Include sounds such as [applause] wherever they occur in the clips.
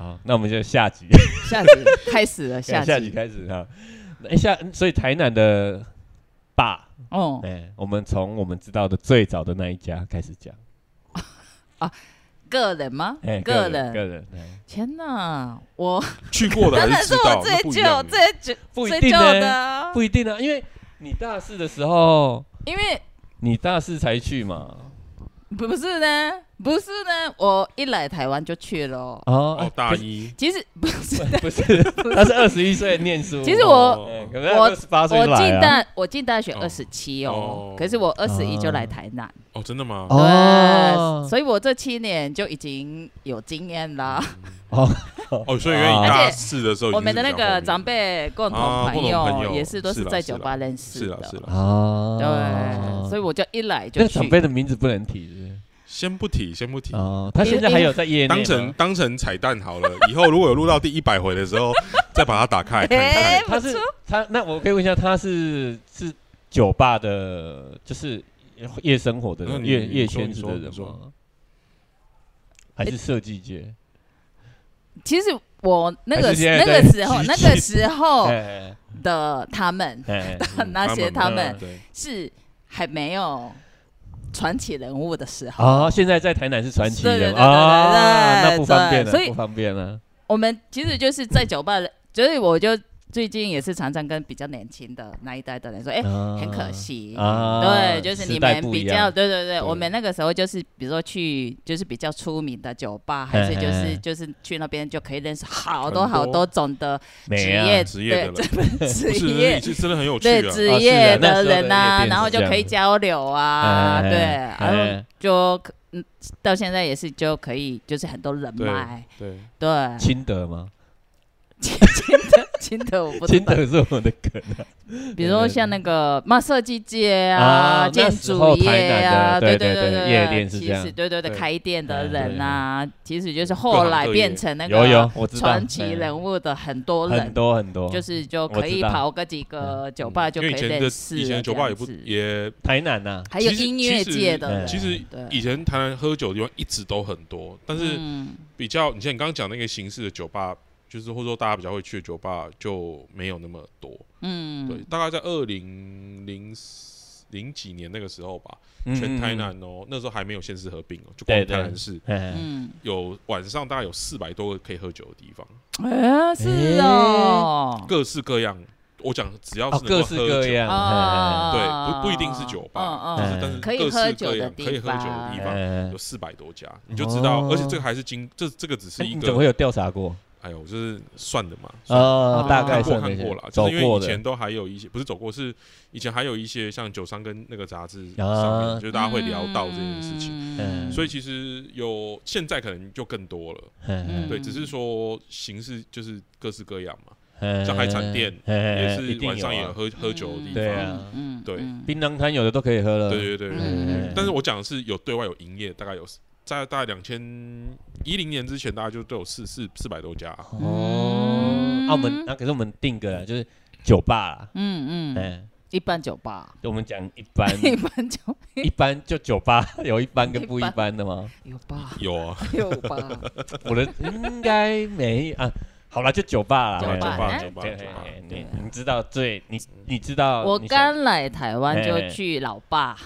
好，那我们就下集，下集 [laughs] 开始了，下下集集开始哈。哎、下所以台南的爸，哦哎、，我们从我们知道的最早的那一家开始讲。[laughs] 个人吗哎、？个人，个人，天哪，我 [laughs] 去过的当然是我最那不一旧最旧不一最旧定呢的啊，不一定啊，因为你大四的时候，因为你大四才去嘛。不不是呢，不是呢，我一来台湾就去了哦。哦哦，大一其实不是，不是，他是二十一岁念书。其实我我二十八岁我。进大我进大学哦二十七哦哦，可是我二十一就来台南，哦，真的吗？哦对，所以我这七年就已经有经验啦。哦哦，所以因为大且四的时候我们的那个长辈共同朋友也是都是在酒吧认识的，是了是了，哦，对，所以我就一来就那长辈。的名字不能提，是？先不提，先不提。哦，他现在还有在业内当成当成彩蛋好了，以后如果有录到第一百回的时候，再把它打开。[laughs] 他是他，那我可以问一下，他是是酒吧的，就是夜生活的人，夜夜圈子的人吗？还是设计界？其实我那个那个时候那个时候哎的他们哎，[laughs] 那些他们对是还没有传奇人物的时候。哦，现在在台南是传奇人啊，对那不方便了，所以不方便了。我们其实就是在酒吧，所以我就最近也是常常跟比较年轻的那一代的人说，哎、啊很可惜，啊对，就是你们比较，对对对，对。我们那个时候就是，比如说去就是比较出名的酒吧，还是就嘿嘿嘿。是就是去那边就可以认识好多多。好多种的职业，职业的职业。[laughs] 真的很有趣对啊。职业的人呐、然后就可以交流啊，哎对，哎然后哎就可嗯，到现在也是就可以，就是很多人脉，对，对，亲德吗？[laughs] 金的金的我不知道，清德是我们的梗啊。比如说像那个嘛设计界啊啊、建筑业啊，对对对对对，夜店是这样。其实对对对，对开店的嗯人啊，其实就是各后来变成那有有个，我传奇哎人物的很多人。很，多很多，就是就可以跑个几个酒吧就可以因为以前的认识以前的酒吧也不也，台南呐，还有音乐界的人，其实以前台南喝酒的地方一直都很多，但是嗯。比较，你像你刚刚讲那个形式的酒吧，就是或者说大家比较会去的酒吧就没有那么多。嗯，对，大概在二零零零几年那个时候吧，嗯全台，嗯南哦，那时候还没有县市合并哦，就光台南市嗯。有晚上大概有四百多个可以喝酒的地方，哎，是哦，各式各样。我讲只要哦是各式喝酒，各样，啊对，不不一定是酒吧，嗯就是嗯但是各可以喝式各酒的可以喝酒的地方嗯有四百多家，你就知道，哦。而且这个还是经这这个只是一个你怎么会有调查过？哎呦，就是算的嘛，哦，大概看过看过了，就是因为以前都还有一些不是走过，是以前还有一些像酒商跟那个杂志上啊。面，就是大家会聊到这件事情，嗯。所以其实有现在可能就更多了，嗯。对，只是说形式就是各式各样嘛，嗯。像海产店也是晚上也有啊喝喝酒的地方，对槟榔摊有的都可以喝了，对对对。但是我讲的是有对外有营业，大概有在大概两千一零年之前，大概就都有四四四百多家，哦，啊，我们那可是我们定个就是酒吧啦，嗯嗯，嗯，一般酒吧，我们讲一般。[laughs] 一般酒一般就酒吧 [laughs] 有一般跟不一一般般的吗？有吧，有啊，有吧，[laughs] 我的应该没啊。好了，就酒吧啦，酒吧酒吧哎。酒吧对酒吧，你你知道最你你知道我你想刚来台湾就哎去老爸，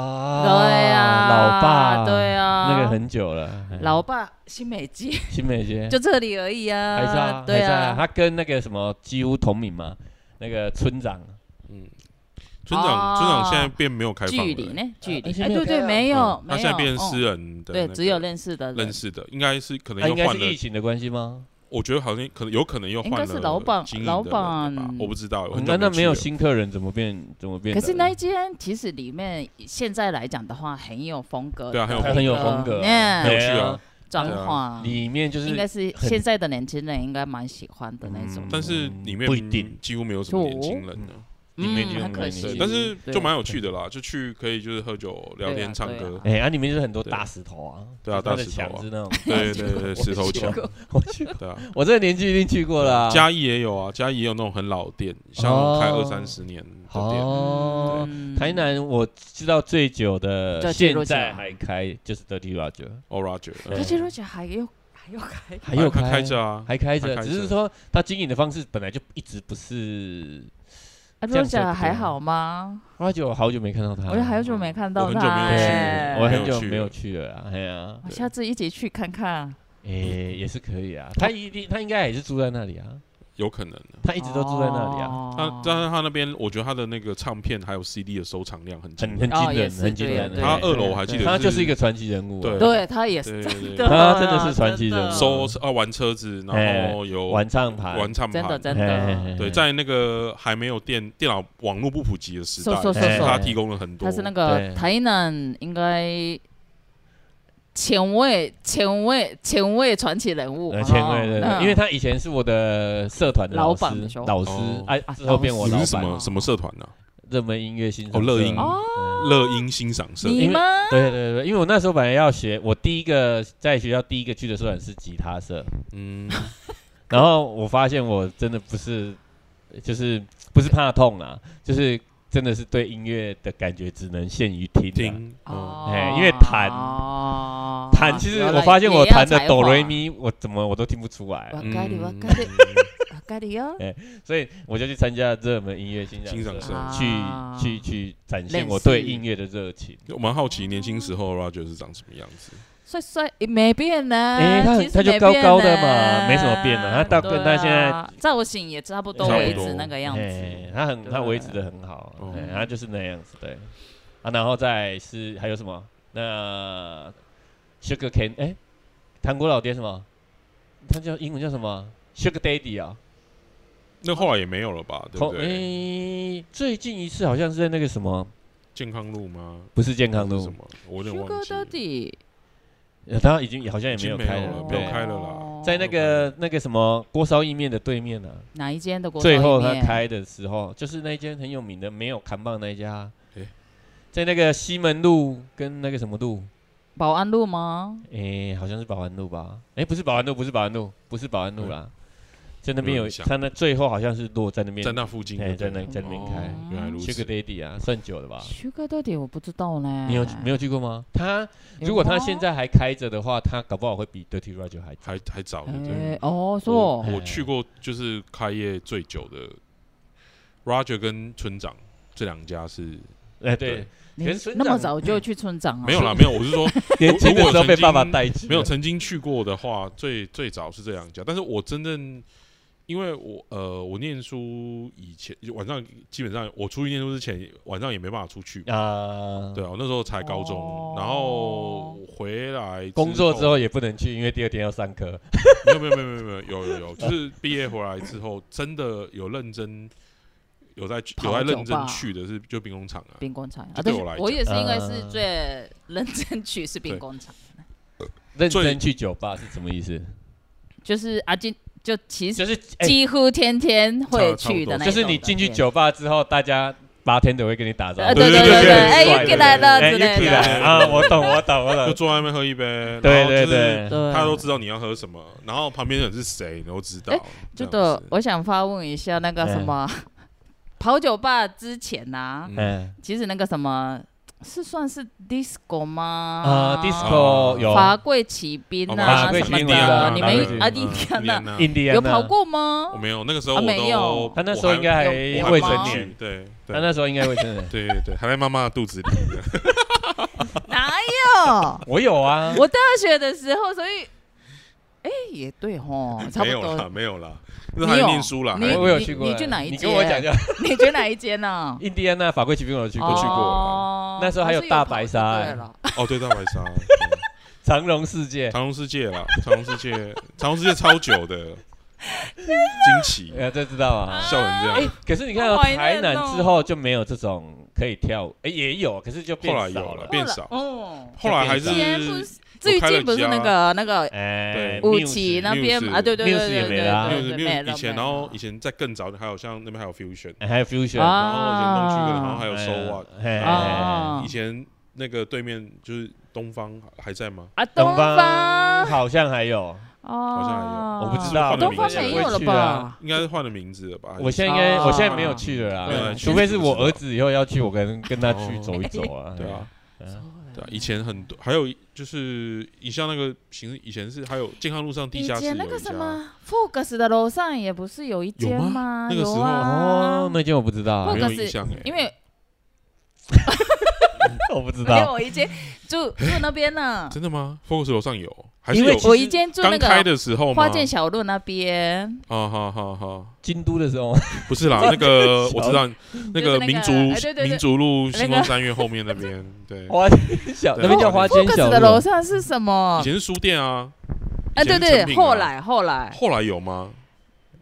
啊，对呀，老爸，对啊，那个很久了，哎。老爸新美街新美街 [laughs] 就这里而已啊，还在啊，对还在啊，啊，他跟那个什么几乎同名嘛，那个村长。嗯。村长，村长现在变没有开放了。距离呢？距离，哎，对对，没有他现在变成哦私人的对，只有认识的认识的，应该是可能啊，应该又换了是疫情的关系吗？我觉得好像可能有可能又应该换了是老板老板。我不知道，我很久那那没有新客人怎么变怎么变？可是那一间其实里面现在来讲的话，很有风格，对啊很有它很有风格，嗯很有趣啊，脏对啊。话，里面就是应该是很现在的年轻人应该蛮喜欢的那种。嗯。但是里面不一定。几乎没有什么年轻人的，里面就嗯很但是就蛮有趣的啦，就去可以就是喝酒、聊天、唱歌。哎，啊，里面就是很多大石头啊，对啊大石头啊。是那种，对对对，[laughs] 石头墙，我去过，对啊，我这个年纪一定去过啦。嘉义也有啊，嘉义也有那种很老店，像哦。开二三十年的店，哦，嗯台南我知道最久的现在还开就是 Dirty Roger，哦 Roger，还有还还有开，还有开开着啊，还开着，还开着。只是说他经营的方式本来就一直不是。啊这样子 Roger 还好吗？好久好久没看到他了，我也好久没看到我很久他没有去哎我很久没有去了啊，哎呀，我下次一起去看看。诶，也是可以啊。他一定，他应该也是住在那里啊，有可能的。他一直都住在那里啊，哦。他但是他那边，我觉得他的那个唱片还有 CD 的收藏量很惊人。很很惊人，很惊人。对他二楼我还记得他就是一个传奇人物啊，对。对他也是他真的是传奇人物收啊玩车子，然后有玩唱盘，玩唱真的，真的，对，在那个还没有电电脑网络不普及的时代，他提供了很多。他是那个台南应该前卫前卫前卫传奇人物，呃，前卫的，嗯。因为他以前是我的社团的老师老师哦，哎，啊之后变我老你是什么，什么社团呢？热门音乐欣赏社。哦乐音。乐音欣赏社。你吗？对对对，因为我那时候本来要学，我第一个在学校第一个去的社团是吉他社，嗯，[laughs] 然后我发现我真的不是，就是不是怕痛啊，就是真的是对音乐的感觉只能限于听、啊。听哦，哦哎因为弹哦弹，其实原来我发现我也要弹的哆才华瑞咪，我怎么我都听不出来，わ嗯かるわかるわかるよ。[laughs] 所以我就去参加热门音乐欣赏欣赏社啊去去去展现认我对识音乐的热情。我蛮好奇年轻时候 Roger 是长什么样子。 帅帅也没变呢，哎他他就高高的呢嘛没什么变啊他到跟他现在啊造型也差不多维持那个样子。哎，他很他维持的很好，他就是那样子，对。啊，然后再是还有什么？那 Sugar Cane，哎，糖果老爹什么？他叫英文叫什么？Sugar Daddy 啊？那后来也没有了吧？对不后对？哎，最近一次好像是在那个什么，健康路吗？不是健康路是什，么？我有点忘记呃他已经好像也没有开了，没有开了啦哦。在那个那个什么锅烧意面的对面呢、哪一间的锅烧最后他开的时候，就是那间很有名的没有扛棒那一家。在那个西门路跟那个什么路，保安路吗？诶、好像是保安路吧？诶、不是保安路，不是保安路，不是保安路啦，在那边有他那最后好像是落在那边，在那附近在那在那边开哦原来如此 Sugar。Daddy 啊，算久了吧？Sugar Daddy 我不知道呢。你有没有去过吗？他如果他吗现在还开着的话，他搞不好会比 Dirty Roger 还早。还还早的，哎对。哦，我说哎我去过，就是开业最久的 Roger 跟村长这两家是哎、对，那么早就去村长啊？没有啦，没有，我是说 [laughs] 年轻的时候被爸爸带去，没有曾经去过的话，最最早是这两家，但是我真正因为我呃，我念书以前晚上基本上我出去念书之前晚上也没办法出去，啊，对啊，我那时候才高中，哦然后回来工作之后也不能去，因为第二天要上课。[laughs] 没有没有没有没有没有有有有，就是毕业回来之后真的有认真有在有在认真去的是就兵工厂啊，兵工厂啊，对我来讲我也是因为啊是最认真去是兵工厂，认最真去酒吧是什么意思？就是啊，今就其实就是哎几乎天天会去的那种就是你进去酒吧之后，大家八天都会跟你打招呼，呃对对对对哎又进来了哎之类的又进来啊！我懂，我懂，我懂就。坐外面喝一杯，对对对他都知道你要喝什么，然后旁边的人是谁，你都知道哎。这样这个我想发问一下，那个什么跑酒吧之前呐，嗯嗯其实那个什么是算是 disco 吗？呃，disco 有法贵骑兵哦啊什么的，你们啊，印第安纳纳印第安有跑？过吗我？没有，那个时候啊我没有他那时候应该还未成年，对他那时候应该未成年。对对对，还在妈妈的肚子里。哪有？我有啊，我大学的时候，所以，哎，也对吼，差不没有啦，没有啦，那时候还在念书啦，你还我我有去过。你去哪一你跟我讲间讲，你去哪一间呢？[laughs] 印第安纳法规骑兵我有去过，都去过那时候还有大白鲨哦，对，大白鲨，[laughs] 长隆世界。长隆世界啦，长隆世界，长隆世界超久的，[laughs] 惊奇，呃，这知道啊。笑成这哎样。，可是你看到台南哦之后就没有这种可以跳舞，哎，也有，可是就变后来有少了。了变少哦，后来还是以前不是最近不是那个那个哎，五期那边啊，对对对对对以前，然后以前在更早的还有像那边还有 fusion，哎还有 fusion，啊。然后以前东区的，然后还有 so what，哎啊。以前那个对面就是东方还在吗？啊，东方。方好像还有，哦，像还有。我不知道东方没有了吧？应该是换了名字了吧？我现在应该哦我现在没有去了啦，没有去除非是我儿子以后要去，我跟跟他去哦走一走啊。对啊，嗯，对啊，以前很多，还有就是你像那个行，以前是还有健康路上地下室前那个什么 Focus 的楼上也不是有一间吗？那个时候啊。哦，，那间我不知道啊。没，有印象哎，因为 [laughs] 我不知没有道。我一间住住那边呢，真的吗？Focus 楼上有，还是因为有？我以前住那刚开个的时候吗？花见小路那边，啊好好好，京都的时候，不是啦，那个 [laughs] 我知道，那个个民族哎对对对。民族路星光三院后面那边，[laughs] 对，花间小对。那边叫花间 Focus 小的楼路，上是什么以？前是书店啊，啊，以对对，是成品啊。后来后来，后来有吗？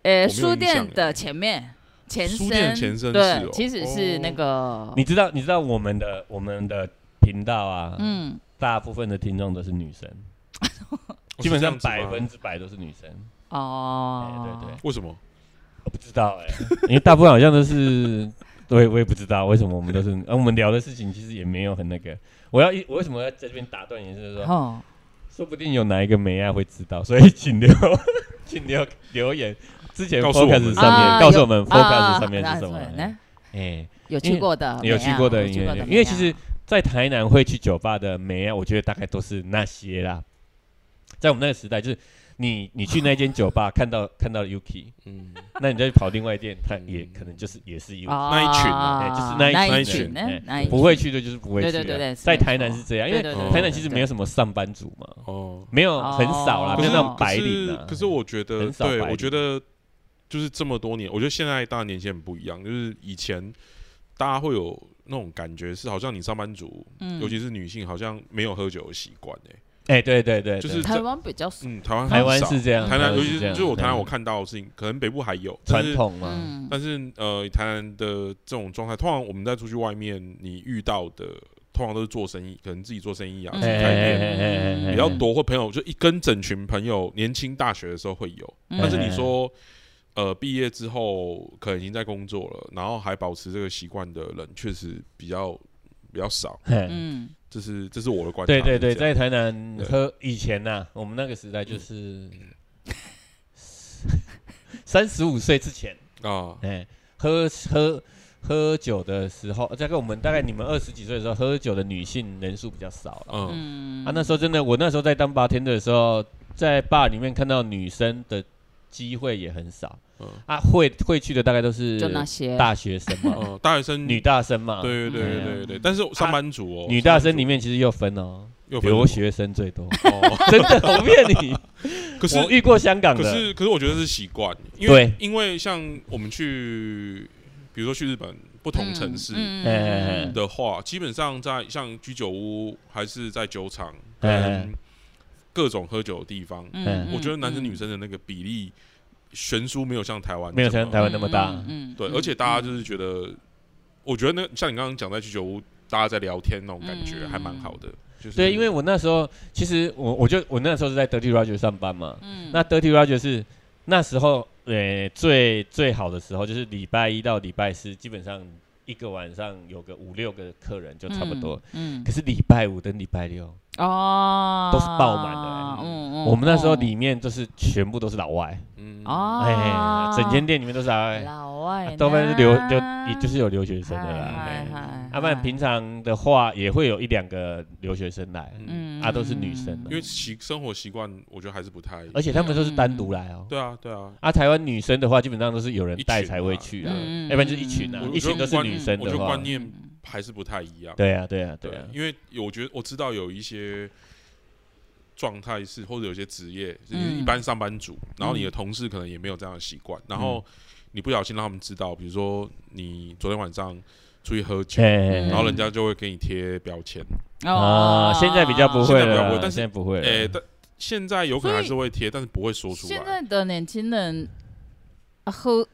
呃，我没有书印象店的欸。前面前书店身，前身是对哦，其实是那个，你知道你知道我们的我们的频道啊，嗯，大部分的听众都是女生，哦基本上百分之百都是女生。哦哎，对对，为什么？我不知道哎，[laughs] 因为大部分好像都是，对我也不知道为什么我们都是，啊，我们聊的事情其实也没有很那个。我要一我为什么要在这边打断你？就是说，哦，说不定有哪一个梅亚会知道，所以请留 [laughs] 请留留言。之前 focus 上啊面告诉我们啊 focus 上面啊是什么？呢哎，有去过的，有去过的，有因去过的美亚为因为其实，在台南会去酒吧的梅亚，我觉得大概都是那些啦。在我们那个时代，就是你你去那间酒吧 [laughs] 看到看到 Yuki，嗯，那你再去跑另外一店，他也可能就是也是 Yuki。哦。那一群啊。哎就是那一那一群群，哎那一不会去的就是不会去的。对对对对是在没错。台南是这样，因为对对对哦台南其实没有什么上班族嘛，哦，没有很少啦，哦。没有那种白领可是我觉得，对很少白领。我觉得就是这么多年，我觉得现在当然年轻人不一样，就是以前大家会有那种感觉是好像你上班族，嗯。尤其是女性，好像没有喝酒的习惯哎，哎，对对对，就是台湾比较少，嗯，台湾台湾是这样，台南，尤其是就是我台南对我看到的事情，可能北部还有但是传统嘛，嗯，但是呃，台南的这种状态，通常我们在出去外面，你遇到的通常都是做生意，可能自己做生意啊，开店比较多，或朋友就一跟整群朋友，年轻大学的时候会有。嗯但是你说，呃，毕业之后可能已经在工作了，然后还保持这个习惯的人，确实比较比较少。嗯，这是这是我的观察。对对对，在台南对。喝以前呐、我们那个时代就是 [laughs] 三十五岁之前，啊，哎、喝喝喝酒的时候，大概我们大概你们二十几岁的时候，喝酒的女性人数比较少了。啊，那时候真的，我那时候在当八天的时候，在坝里面看到女生的机会也很少。嗯。啊，会会去的大概都是就那些。大学生嘛，嗯，[laughs] 大学生。女，大生嘛。对对对对对对，但是上班族哦，女大生里面其实又分哦，又分。留学生最多，哦，[laughs] 真的，我不骗你。[laughs] 可是我遇过香港的，可是可是我觉得是习惯，因为因为像我们去，比如说去日本不同城市的话，基本上在像居酒屋还是在酒厂哎。跟各种喝酒的地方，嗯我觉得男生女生的那个比例悬殊没有像台湾没有像台湾那么大。嗯对，而且大家就是觉得，我觉得那像你刚刚讲在居酒屋，大家在聊天那种感觉嗯。还蛮好的，就是对，因为我那时候其实我我就我那时候是在 Dirty Roger 上班嘛，嗯。那 Dirty Roger 是那时候呃最最好的时候，就是礼拜一到礼拜四，基本上一个晚上有个五六个客人就差不多。嗯，可是礼拜五跟礼拜六，哦，都是爆满的欸。嗯嗯，我们那时候哦里面就是全部都是老外，嗯。哦，哎，整间店里面都是老外，老外呢，多半是留就也就是有留学生的啦。嗨哎。嗨要不然平常的话也会有一两个留学生来，嗯，嗯啊都是女生的。因为习生活习惯，我觉得还是不太，而且他们都是单独来哦。对啊对啊，啊，台湾女生的话，基本上都是有人带才会去啊，嗯要不然就是一群啊，一群都是女生我觉的话。得观，念还是不太一样。对啊，对啊，对啊，因为我觉得我知道有一些状态是，或者有些职业，就是嗯一般上班族，然后你的同事可能也没有这样的习惯，然后你不小心让他们知道，比如说你昨天晚上出去喝酒，哎，然后人家就会给你贴标签。啊，现在比较不会了现在不会，但是现在不会了，诶，但现在有可能还是会贴，但是不会说出来现。在的年轻人啊喝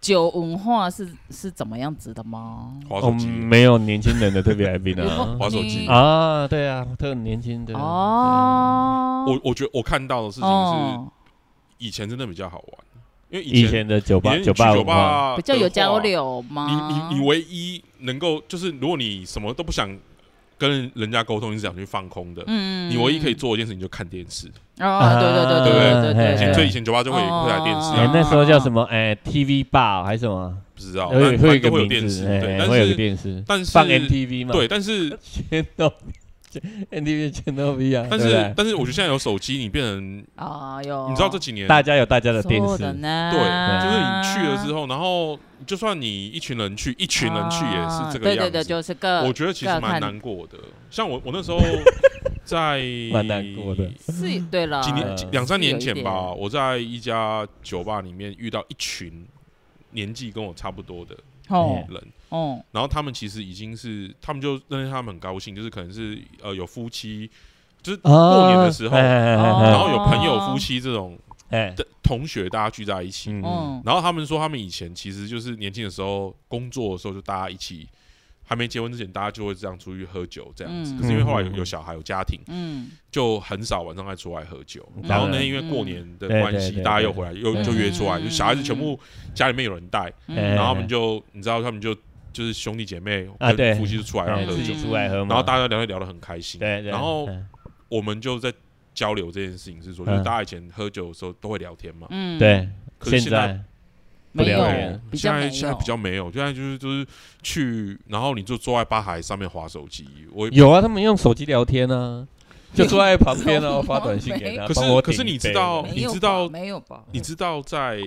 酒文化是是怎么样子的吗？我滑手机，们没有年轻人的特别来宾有啊。滑手机。你啊，对啊，特年轻的哦，我我觉得我看到的事情是，哦以前真的比较好玩，因为对以以前前的酒吧酒，吧比较有交流吗？你你你唯一能够就是，如果你什么都不想跟人家沟通，你是想去放空的，嗯你唯一可以做一件事情就看电视。哦，对对对对对对？所以以前酒吧就会哦会来电视那时候叫什么？哎，TV bar 还是什么？不知道，会但会有电视，对，会有电视，但是放 MTV 嘛？对，但是 [laughs] 天都 NTV 全都不一样，但对不对是但是我觉得现在有手机，你变成啊有，你知道这几年大家有大家的电そうだ视，ね对，就是你去了之后，然后就算你一群人去，一群人去也是这个样子。啊对对对，就是个，我觉得其实蛮各看难过的。像我我那时候在蛮难过的是对了，几年呃几两三年前是有一吧，点我在一家酒吧里面遇到一群年纪跟我差不多的哦人， 哦，然后他们其实已经是，他们就认为他们很高兴，就是可能是呃有夫妻，就是过年的时候，然后有朋友夫妻这种哎，的同学大家聚在一起，然后他们说他们以前其实就是年轻的时候工作的时候就大家一起。还没结婚之前，大家就会这样出去喝酒这样子。嗯。可是因为后来有嗯有小孩有家庭，嗯，就很少晚上再出来喝酒。嗯。然后呢，因为过年的关系，大家又回来，又嗯就约出来，嗯。就小孩子全部家里面有人带，然后他们就你知道，他们就就是兄弟姐妹啊对。跟夫妻就出来让哎喝酒自己，出来喝嘛，然后大家聊天聊得很开心。对对，然后嗯我们就在交流这件事情，是说，就是嗯。大家以前喝酒的时候都会聊天嘛，嗯，对，可是现在在没有现在现在比较没有，现在就是就是去，然后你就坐在吧台上面划手机，我有啊，他们用手机聊天呢，[laughs] 就坐在旁边哦，[laughs] 有发短信给他，可是可是你知道你知道没有吧？你知道在，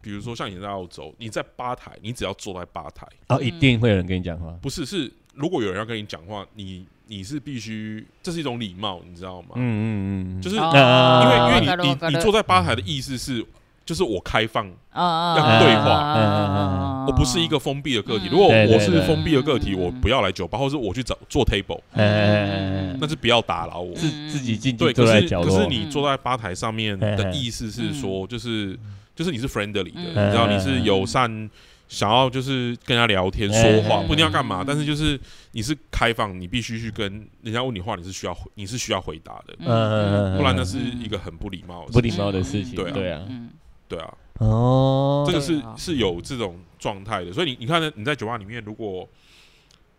比如说像你在澳洲，你在吧台，你只要坐在吧台，哦，一定会有人跟你讲话，不是是如果有人要跟你讲话，你你是必须，这是一种礼貌，你知道吗？嗯嗯嗯，就是哦啊因为因为わかる你わかる你你坐在吧台的意思是，就是我开放，啊要对话啊我不是一个封闭的个体。嗯如果对对对我是封闭的个体，嗯我不要来酒吧，或是我去找做 table，哎那是不要打扰我。自自己进去对，可是坐在角落可是，你坐在吧台上面的嗯意思是说，就是 就是你是 friendly 的，嗯。你知道你是友善，想要就是跟人家聊天说话，嗯。不一定要干嘛嗯，但是就是你是开放，你必须去跟人家问你话，你是需要回你是需要回答的，嗯不然那是一个很不礼貌的事不礼情。貌的事情，对啊。对啊，嗯对啊，哦。这，个是啊。是有这种状态的，所以你你看呢，你在酒吧里面，如果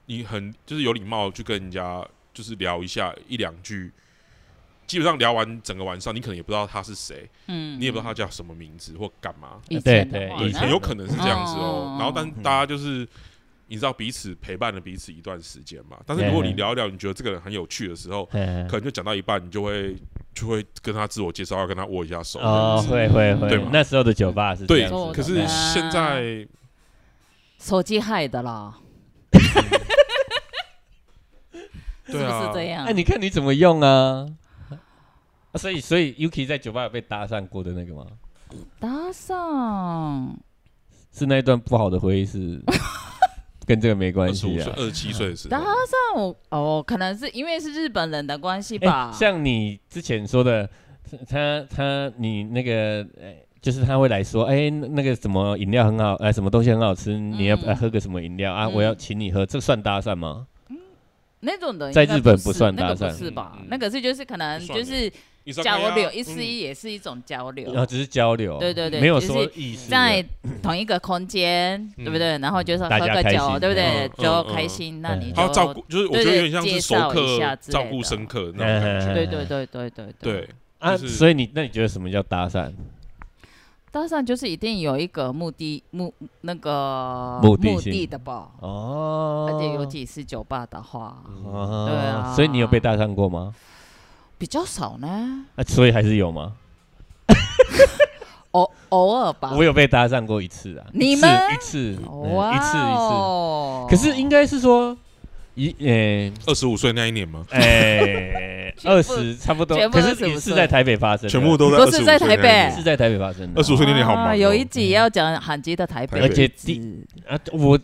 你很就是有礼貌去跟人家就是聊一下一两句，基本上聊完整个晚上，你可能也不知道他是谁，嗯。你也不知道他叫什么名字或干嘛，对对以前。很有可能是这样子哦。嗯。然后，但大家就是你知道彼此陪伴了彼此一段时间嘛。但是如果你聊一聊，你觉得这个人很有趣的时候，嗯可能就讲到一半，你就会就会跟他自我介绍，要跟他握一下手。哦，会会会。对，那时候的酒吧是这对样子，可是现在手机害的啦，是不 [laughs] 对啊。是这样？哎，你看你怎么用啊？啊 [laughs] 所以所以 Yuki 在酒吧有被搭讪过的那个吗？搭讪是那一段不好的回忆是 [laughs] 跟这个没关二十五岁、系啊。二十七岁的时搭讪，我哦，可能是因为是日本人的关系哎吧。像你之前说的，他他你那个，哎就是他会来说，哎，那那个什么饮料很好，哎，什么东西很好吃，你要不要嗯喝个什么饮料啊？嗯我要请你喝，这算搭讪吗？那种的在日本不算搭讪不是吧？那个是就是可能就是交流，意思一丝嗯一也是一种交流然。后只是交流，对对对没有说意思，在同一个空间，对不对？然后就是喝个酒，心对不对嗯？就嗯开心，那你就照顾，就是我觉得有点像是熟对对介绍一客照顾生客那种感觉。对对对对对对，啊。所以你那你觉得什么叫搭讪？搭讪就是一定有一个目的目那个目的性的吧，哦，而且尤其是酒吧的话，对啊所以你有被搭讪过吗？比较少呢，啊，所以还是有吗？[laughs] 偶偶尔吧。我有被搭讪过一次啊，你们？一次，嗯哇一次一次。哦可是应该是说一呃二十五岁那一年吗？哎 [laughs] 全部二十差不多，全部可是25岁。也是在台北发生的，全部都在不是25在台北？是在台北发生的。二。十五岁那年好忙哦，啊有一集要讲罕见的台北，而且第啊，我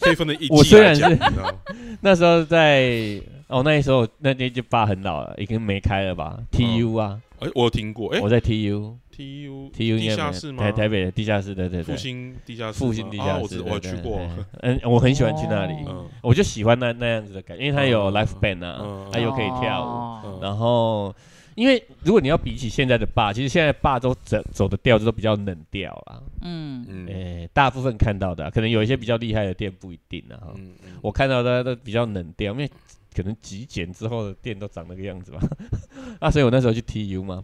可以分的一我虽然是 [laughs] 那时候在哦，那时候那那就爸很老了，已经没开了吧？TU 啊，哎，我有听过，哎我在 TU，TU TU 应地该没有下室吗？台台北的地下室，对对对，复兴地下室吗，复兴地啊下室，我知我对对去过，嗯，我很喜欢去那里，哦。嗯我就喜欢那那样子的感觉，因为它有嗯 l i f e band 啊嗯，它又可以跳舞，然后。因为如果你要比起现在的坝，其实现在坝都走走的调子都比较冷调啦。嗯，嗯。诶、大部分看到的啊、可能有一些比较厉害的店不一定啊。哈。嗯嗯。我看到的都比较冷调，因为可能极简之后的店都长那个样子吧。[laughs] 啊，所以我那时候去 TU 嘛，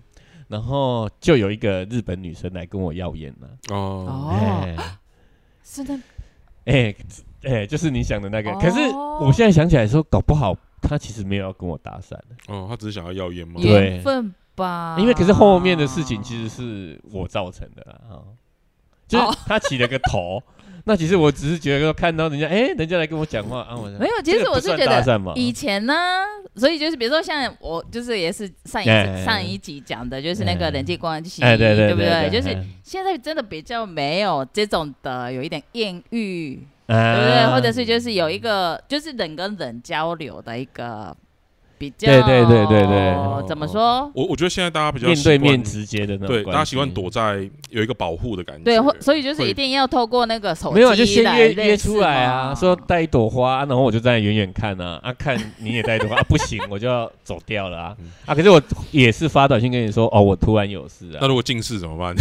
然后就有一个日本女生来跟我要烟了、哦，是的，哎哎，就是你想的那个。哦。可是我现在想起来说，搞不好她其实没有要跟我搭讪。的，哦，她只是想要要烟吗？对缘分吧。因为可是后面的事情其实是我造成的啦，哈，就是哦。他起了个头，[laughs] 那其实我只是觉得看到人家，哎，人家来跟我讲话啊，我没有，其实我是算觉得以前呢，所以就是比如说像我，就是也是上一哎上一集讲的，就是那个人际关系，哎，对对不对，就是哎。现在真的比较没有这种的，有一点艳遇，对对不对？或者是就是有一个就是人跟人交流的一个比较，对对对对对怎么说？我我觉得现在大家比较面对面直接的那种对，大家习惯躲在有一个保护的感觉。对，或所以就是一定要透过那个手机没有啊，就先来约约出来啊，嘛说带一朵花，然后我就站在远远看啊，啊看你也带一朵花，啊不行我就要走掉了啊嗯，啊可是我也是发短信跟你说，哦我突然有事啊那，如果近视怎么办？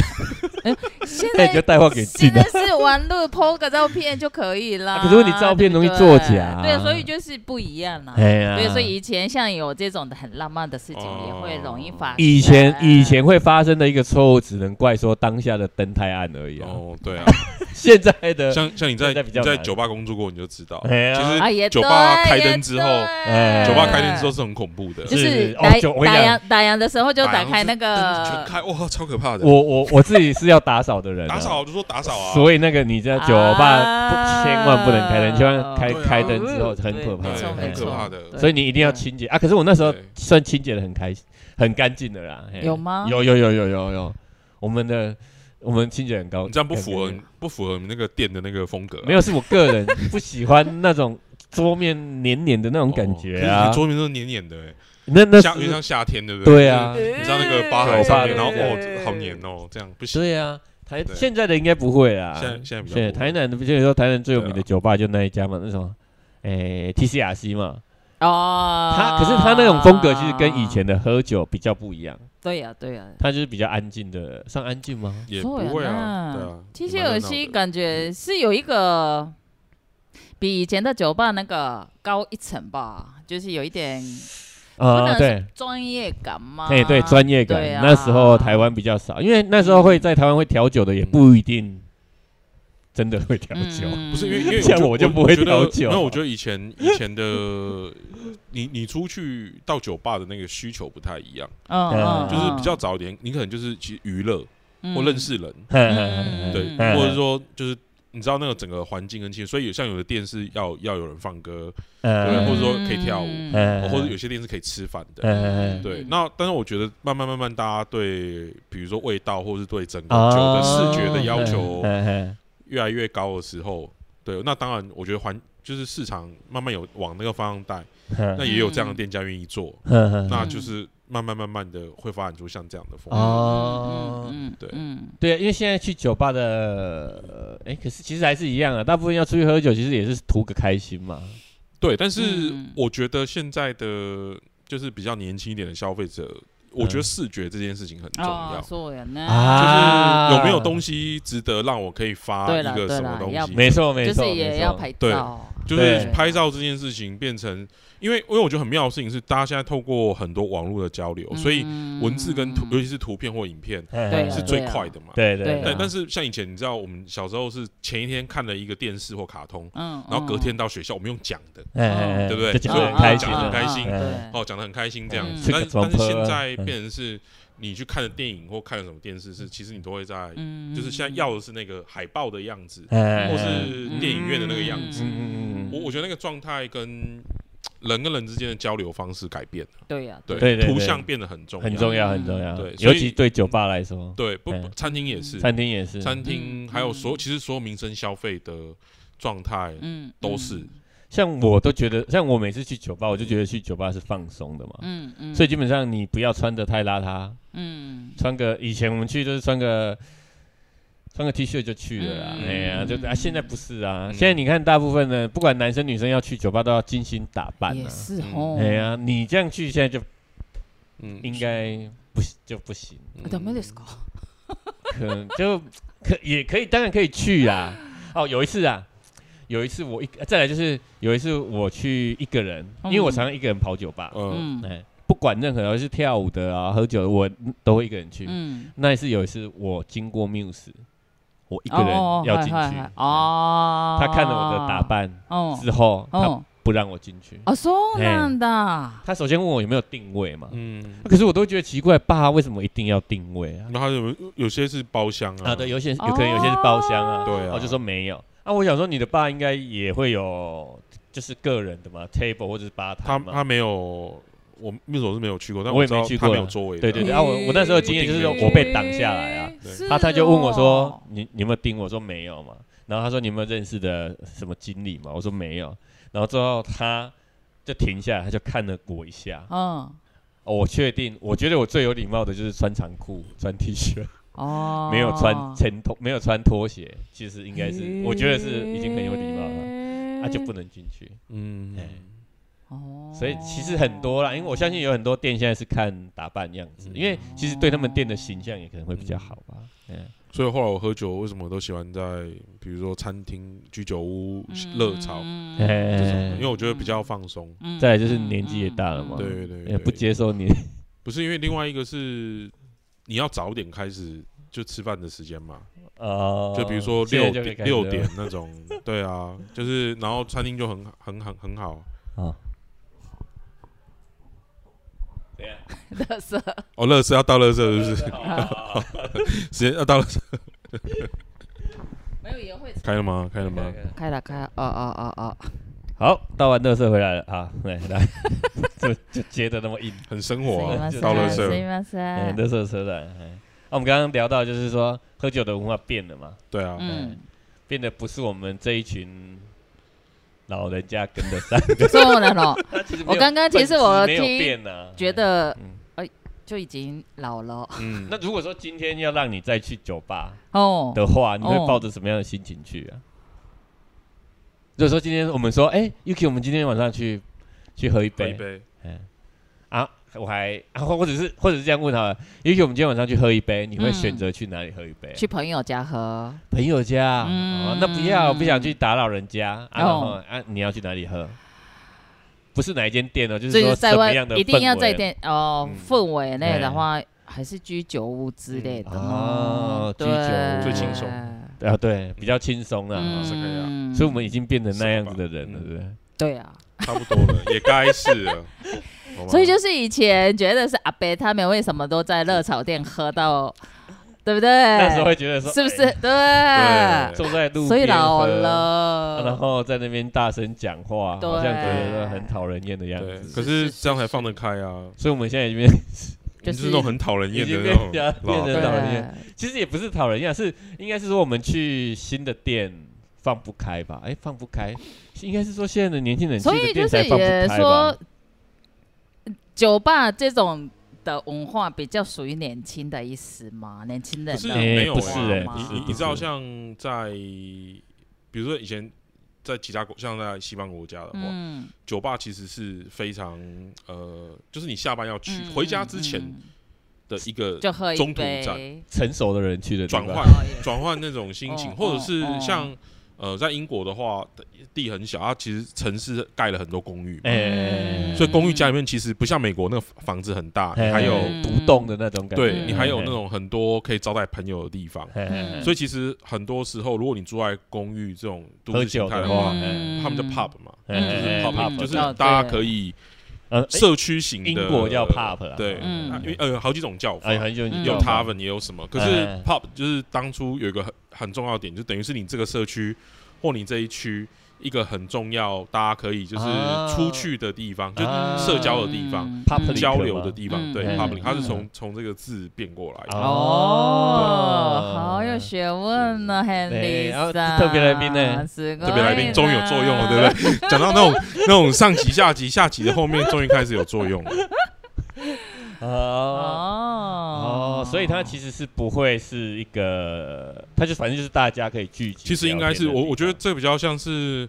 现在你就在带话给现在，是玩路 PO 个照片就可以啦。啊可是问题照片容易作假对，所以就是不一样啦。哎呀对，所以以前像有这种的很浪漫的事情，也会容易发生。以前以前会发生的一个错误，只能怪说当下的灯太暗而已啊。哦，对啊，[laughs] 现在的像像你在在酒吧工作过，你就知道，其实酒吧开灯之后，哎。酒吧开灯之后是很恐怖的，就是打烊打烊的时候就打开那个全个，开，哇，超可怕的。我我我自己是要打扫的人啊，打扫就说打扫啊，所以那个你在酒吧不啊。千万不能开灯，千万开啊。开灯之后很可怕。很可怕的。所以你一定要清洁。啊。可是我那时候算清洁的很开心，很干净的啦。有吗？有有有有有有，我们的我们清洁很高，你这样不符合不符合你那个店的那个风格啊。没有，是我个人不喜欢那种桌面黏黏的那种感觉啊。桌面都是黏黏的，哎那那夏，因为是像夏天，对不对？对啊，你知道那个吧台上面，然后哦，好黏哦，这样不行。对啊。台现在的应该不会啊，现在现在比较台南的，比如说台南最有名的酒吧就那一家嘛，那什么，诶 TCRC 嘛，哦，他可是他那种风格其实跟以前的喝酒比较不一样，对呀对呀，他就是比较安静的，算安静吗？也そうや不会啊，な对啊。其实也蛮热闹的有些感觉是有一个比以前的酒吧那个高一层吧，就是有一点不啊，能对，专业感吗？哎对，专业感对，啊那时候台湾比较少，因为那时候会在台湾会调酒的也不一定 真的会调酒，嗯。不是因为因为像觉我就不会调酒。那，我觉得以前以前的你你出去到酒吧的那个需求不太一样，就是比较早一点，你可能就是其实娱乐或认识人，嗯对，嗯或者说就是你知道那个整个环境跟气氛，所以有像有的店是要要有人放歌，对嗯。或者说可以跳舞或者有些店是可以吃饭的。嗯对，那但是我觉得慢慢慢慢，大家对比如说味道，或是对整个哦。酒的视觉的要求嗯嗯越来越高的时候，对，那当然我觉得环就是市场慢慢有往那个方向带，[laughs] 嗯。那也有这样的店家愿意做，[laughs] 那就是慢慢慢慢的会发展出像这样的风格。哦。嗯对。嗯。对，因为现在去酒吧的，呃哎、可是其实还是一样啊，大部分要出去喝酒，其实也是图个开心嘛。对，但是嗯。我觉得现在的就是比较年轻一点的消费者，我觉得视觉这件事情很重哦要，，そうやね，啊就是有没有东西值得让我可以发对一个啦对啦要什么东西。没错，没错，就是也要拍对照， 就是拍照这件事情变成，因为因为我觉得很妙的事情是，大家现在透过很多网络的交流，所以文字跟图，尤其是图片或影片对是最快的嘛。对对对啊。对，但是像以前，你知道，我们小时候是前一天看了一个电视或卡通，嗯，然后隔天到学校，我们用讲的，哎对不对？讲所以得很开心讲得很开心，哦，讲的很开心这样嗯。子。但但是现在嗯。变成是，你去看的电影或看的什么电视，是其实你都会在，嗯就是现在要的是那个海报的样子，哎或是电影院的那个样子。我我觉得那个状态跟人跟人之间的交流方式改变了，对呀，对对对对。图像变得很重要，很重要很重要，对所以尤其对酒吧来说，对，不，餐厅也是，餐厅也是，餐厅嗯还有所有，嗯。其实所有民生消费的状态嗯，都是，像我都觉得，像我每次去酒吧，我就觉得去酒吧是放松的嘛，嗯嗯，所以基本上你不要穿的太邋遢，嗯穿个以前我们去都是穿个穿个 T 恤就去了啦，嗯哎呀，就嗯啊现在不是啊，嗯现在你看大部分的不管男生女生要去酒吧都要精心打扮也啊，嗯是哦，哎呀，你这样去现在就嗯，应该不行就不行，嗯ダメですか？可能就可也可以，当然可以去啊。哦，有一次啊， 有一次我一再来就是有一次我去一个人，因为我常常一个人跑酒吧，嗯嗯哎，不管任何是跳舞的啊、喝酒的，我都会一个人去。嗯，那一次有一次我经过 Muse，我一个人哦要进去，嗨嗨嗨哦，他看了我的打扮哦，之后，他哦， 不让我进去。あ、そうなんだ。他首先问我有没有定位嘛，嗯，可是我都觉得奇怪，爸为什么一定要定位啊？然后有有些是包厢啊，啊，对，有些有可能有些是包厢啊，对啊，我就说没有。 啊，我想说你的爸应该也会有，就是个人的嘛，table 或者是吧台嘛。他他没有，我秘书是没有去过，但我也知道没没去过啊有座位的，对对对，啊，我我那时候的经验就是我被挡下来啊，对他他就问我说哦你你有没有盯？我说没有嘛。然后他说你有没有认识的什么经理嘛？我说没有。然后之后他就停下来，他就看了我一下。嗯，哦我确定，我觉得我最有礼貌的就是穿长裤、穿 T 恤，哦，没有穿前拖，没有穿拖鞋。其实应该是，我觉得是已经很有礼貌了，他就不能进去。嗯哎，哦，所以其实很多啦，因为我相信有很多店现在是看打扮样子，因为其实对他们店的形象也可能会比较好吧。嗯，所以后来我喝酒为什么都喜欢在比如说餐厅、居酒屋、热炒嗯这种，因为哎，我觉得比较放松。嗯再来就是年纪也大了嘛，对对对，也不接受你。[laughs] 不是因为另外一个是你要早点开始就吃饭的时间嘛，哦，就比如说六点六点那种，[laughs] 对啊，就是然后餐厅就很很很很好。啊。[laughs] 乐色，哦，乐色要到乐色是不是？好 [laughs] 时间要到了，没有也会开了吗？开了吗？开了开了，哦哦哦哦，好，到完乐色回来了啊，来来，[laughs] 就就接的那么硬，很生活啊，是到乐す色み。ませ哎，ん。乐色车站。哎，啊，我们刚刚聊到就是说喝酒的文化变了嘛，对啊，嗯，变得不是我们这一群老人家跟得上。そうなの。它其实没有我刚刚其实本质没有我听变呢，觉得嗯就已经老了嗯，那如果说今天要让你再去酒吧哦。的话，你会哦抱着什么样的心情去啊？ 如果说今天我们说，哎，Yuki，我们今天晚上去去喝一杯，喝一杯，嗯，啊，我还啊，或或者是或者是这样问他，Yuki，我们今天晚上去喝一杯，你会嗯选择去哪里喝一杯？去朋友家喝，朋友家，嗯。哦，那不要，不想去打扰人家，啊，然后哦啊，你要去哪里喝？不是哪一间店哦，就就是是说在外什么样的一定要在店哦嗯。氛围内的哎。话，还是居酒屋之类的哦。居酒屋。最轻松啊，对，比较轻松啊，嗯是可以啊所以我们已经变成那样子的人了，嗯对不对？对啊，差不多了，也该是了。[laughs] 所以就是以前觉得是阿伯他们为什么都在热炒店喝到，[laughs] 对不对？那时候会觉得说，是不是？哎对，坐在路边所以老，了，然后在那边大声讲话，对好像觉得很讨人厌的样，子。可是这样才放得开啊。所以我们现在已经就是那种很讨人厌的那种讨人厌，其实也不是讨人厌，是应该是说我们去新的店放不开吧？哎，放不开，应该是说现在的年轻人去的所以就是店才放不也开吧说？，酒吧这种的文化比较属于年轻的意思嘛？年轻人的没有是你你知道，像在比如说以前在其他国，像在西方国家的话，嗯，酒吧其实是非常呃，就是你下班要去嗯回家之前嗯的一个就喝一中途杯。站成熟的人去的转换转换那种心情，哦或者是哦。像呃，在英国的话，地很小，它其实城市盖了很多公寓所以公寓家里面其实不像美国那个房子很大，哎。你还有嗯。独栋的那种感觉，对你还有那种很多可以招待朋友的地方。所以其实很多时候，如果你住在公寓这种都市形酒的话态的话，嗯他们叫 pub 嘛，就是就是哦大家可以社区型的。英国叫 pub 啊。对，嗯。啊因为呃有好几种叫法。哎，，很久嗯。有有 tavern 也有什么，可是哎。pub 就是当初有一个很很重要的点，就等于是你这个社区或你这一区一个很重要，大家可以就是啊。出去的地方，就啊。社交的地方、交流的地方。嗯。对嗯，public 它是嗯。从从这个字变过来的。哦。哦，好有学问呢，Henry 然后特别来宾呢？特特别来宾终于有作用了，对。不对？讲到那种那种上集、下集、下集的后面，终于开始有作用了。[laughs] 哦，所以它其实是不会是一个，它就反正就是大家可以聚集。其实应该是我，我觉得这比较像是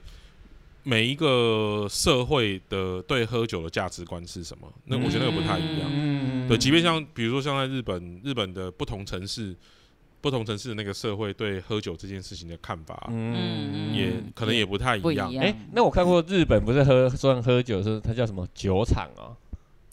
每一个社会的对喝酒的价值观是什么。那我觉得那个不太一样。嗯对，即便像比如说像在日本，日本的不同城市、不同城市的那个社会对喝酒这件事情的看法，嗯也可能也不太一样。哎，那我看过日本不是喝算喝酒是它叫什么酒厂啊？哦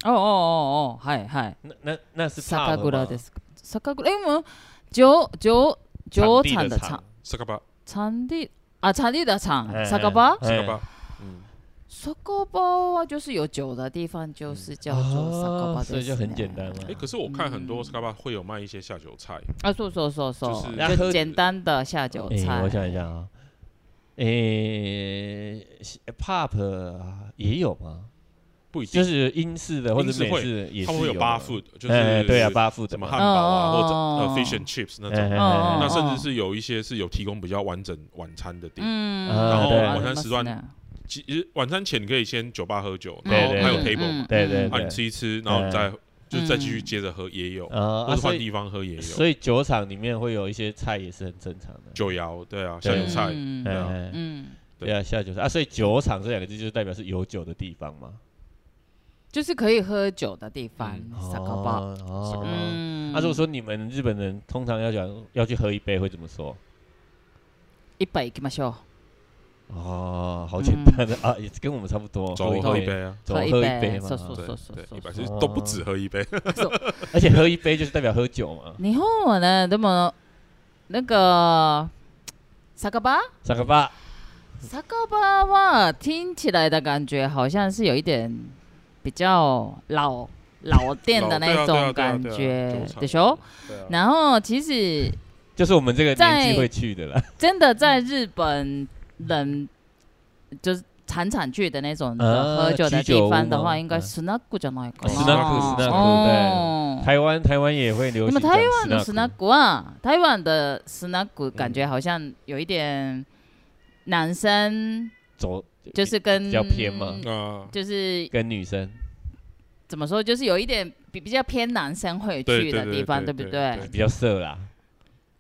哦哦哦，嗨嗨，那那那是酒 pub 吗蔵です。酒蔵，因为酒酒酒场地的厂的厂萨卡巴，场地啊，场地的场，哎酒吧。哎。萨卡巴，嗯，萨高巴就是有酒的地方，就是叫做萨高巴，啊所以就很简单了。哎，可是我看很多嗯。S c a b a 会有卖一些下酒菜，啊，说说说说就是，简单的下酒诶菜。我想一下啊，诶，pop 也有吗？不一定，就是英式的或者美式的也是他们会有八副，food，就是哎，对啊，八副的嘛，什么汉堡啊，或者 fish and chips 那哎种。哦那甚至是有一些是有提供比较完整晚餐的店，然后晚餐时段其实晚餐前你可以先酒吧喝酒，对对然后还有 table 对对。对啊你吃一吃，然后再就再继续接着喝也有，啊，或者换地方喝也有。所以酒厂里面会有一些菜也是很正常的，酒肴对啊，下酒菜嗯对啊。哎嗯，对。对啊，下酒菜。啊，所以酒厂这两个字就是代表是有酒的地方嘛，就是可以喝酒的地方嗯，萨高巴。哦萨高巴嗯，那如果说你们日本人通常要讲要去喝一杯，会怎么说？一杯行きましょう。哦，好简单的啊，也跟我们差不多，走喝喝一杯啊，走喝一喝一杯杯嘛说，说对说说对，说一百说是都不止喝一杯，[laughs] 而且喝一杯就是代表喝酒嘛。日本はね、でも那个萨高巴，三个八，萨高巴哇，听起来的感觉好像是有一点 比较老老店的那老对啊对啊种感对啊对啊觉酒，厂对说。对啊，然后其实就是我们这个年纪在会去的啦。真的在日本人就是常常去的那种的啊喝酒的居酒屋地方的话，吗应该嗯スナックじゃないか哦な。 snack snack，哦台湾台湾也会流那么行讲台湾的 snack snack 啊，台湾的 snack 感觉好像有一点男生 走就是跟比较偏嘛啊，就是跟女生。怎么说，就是有一点比比较偏男生会去的地方，对不对对。比较色啦。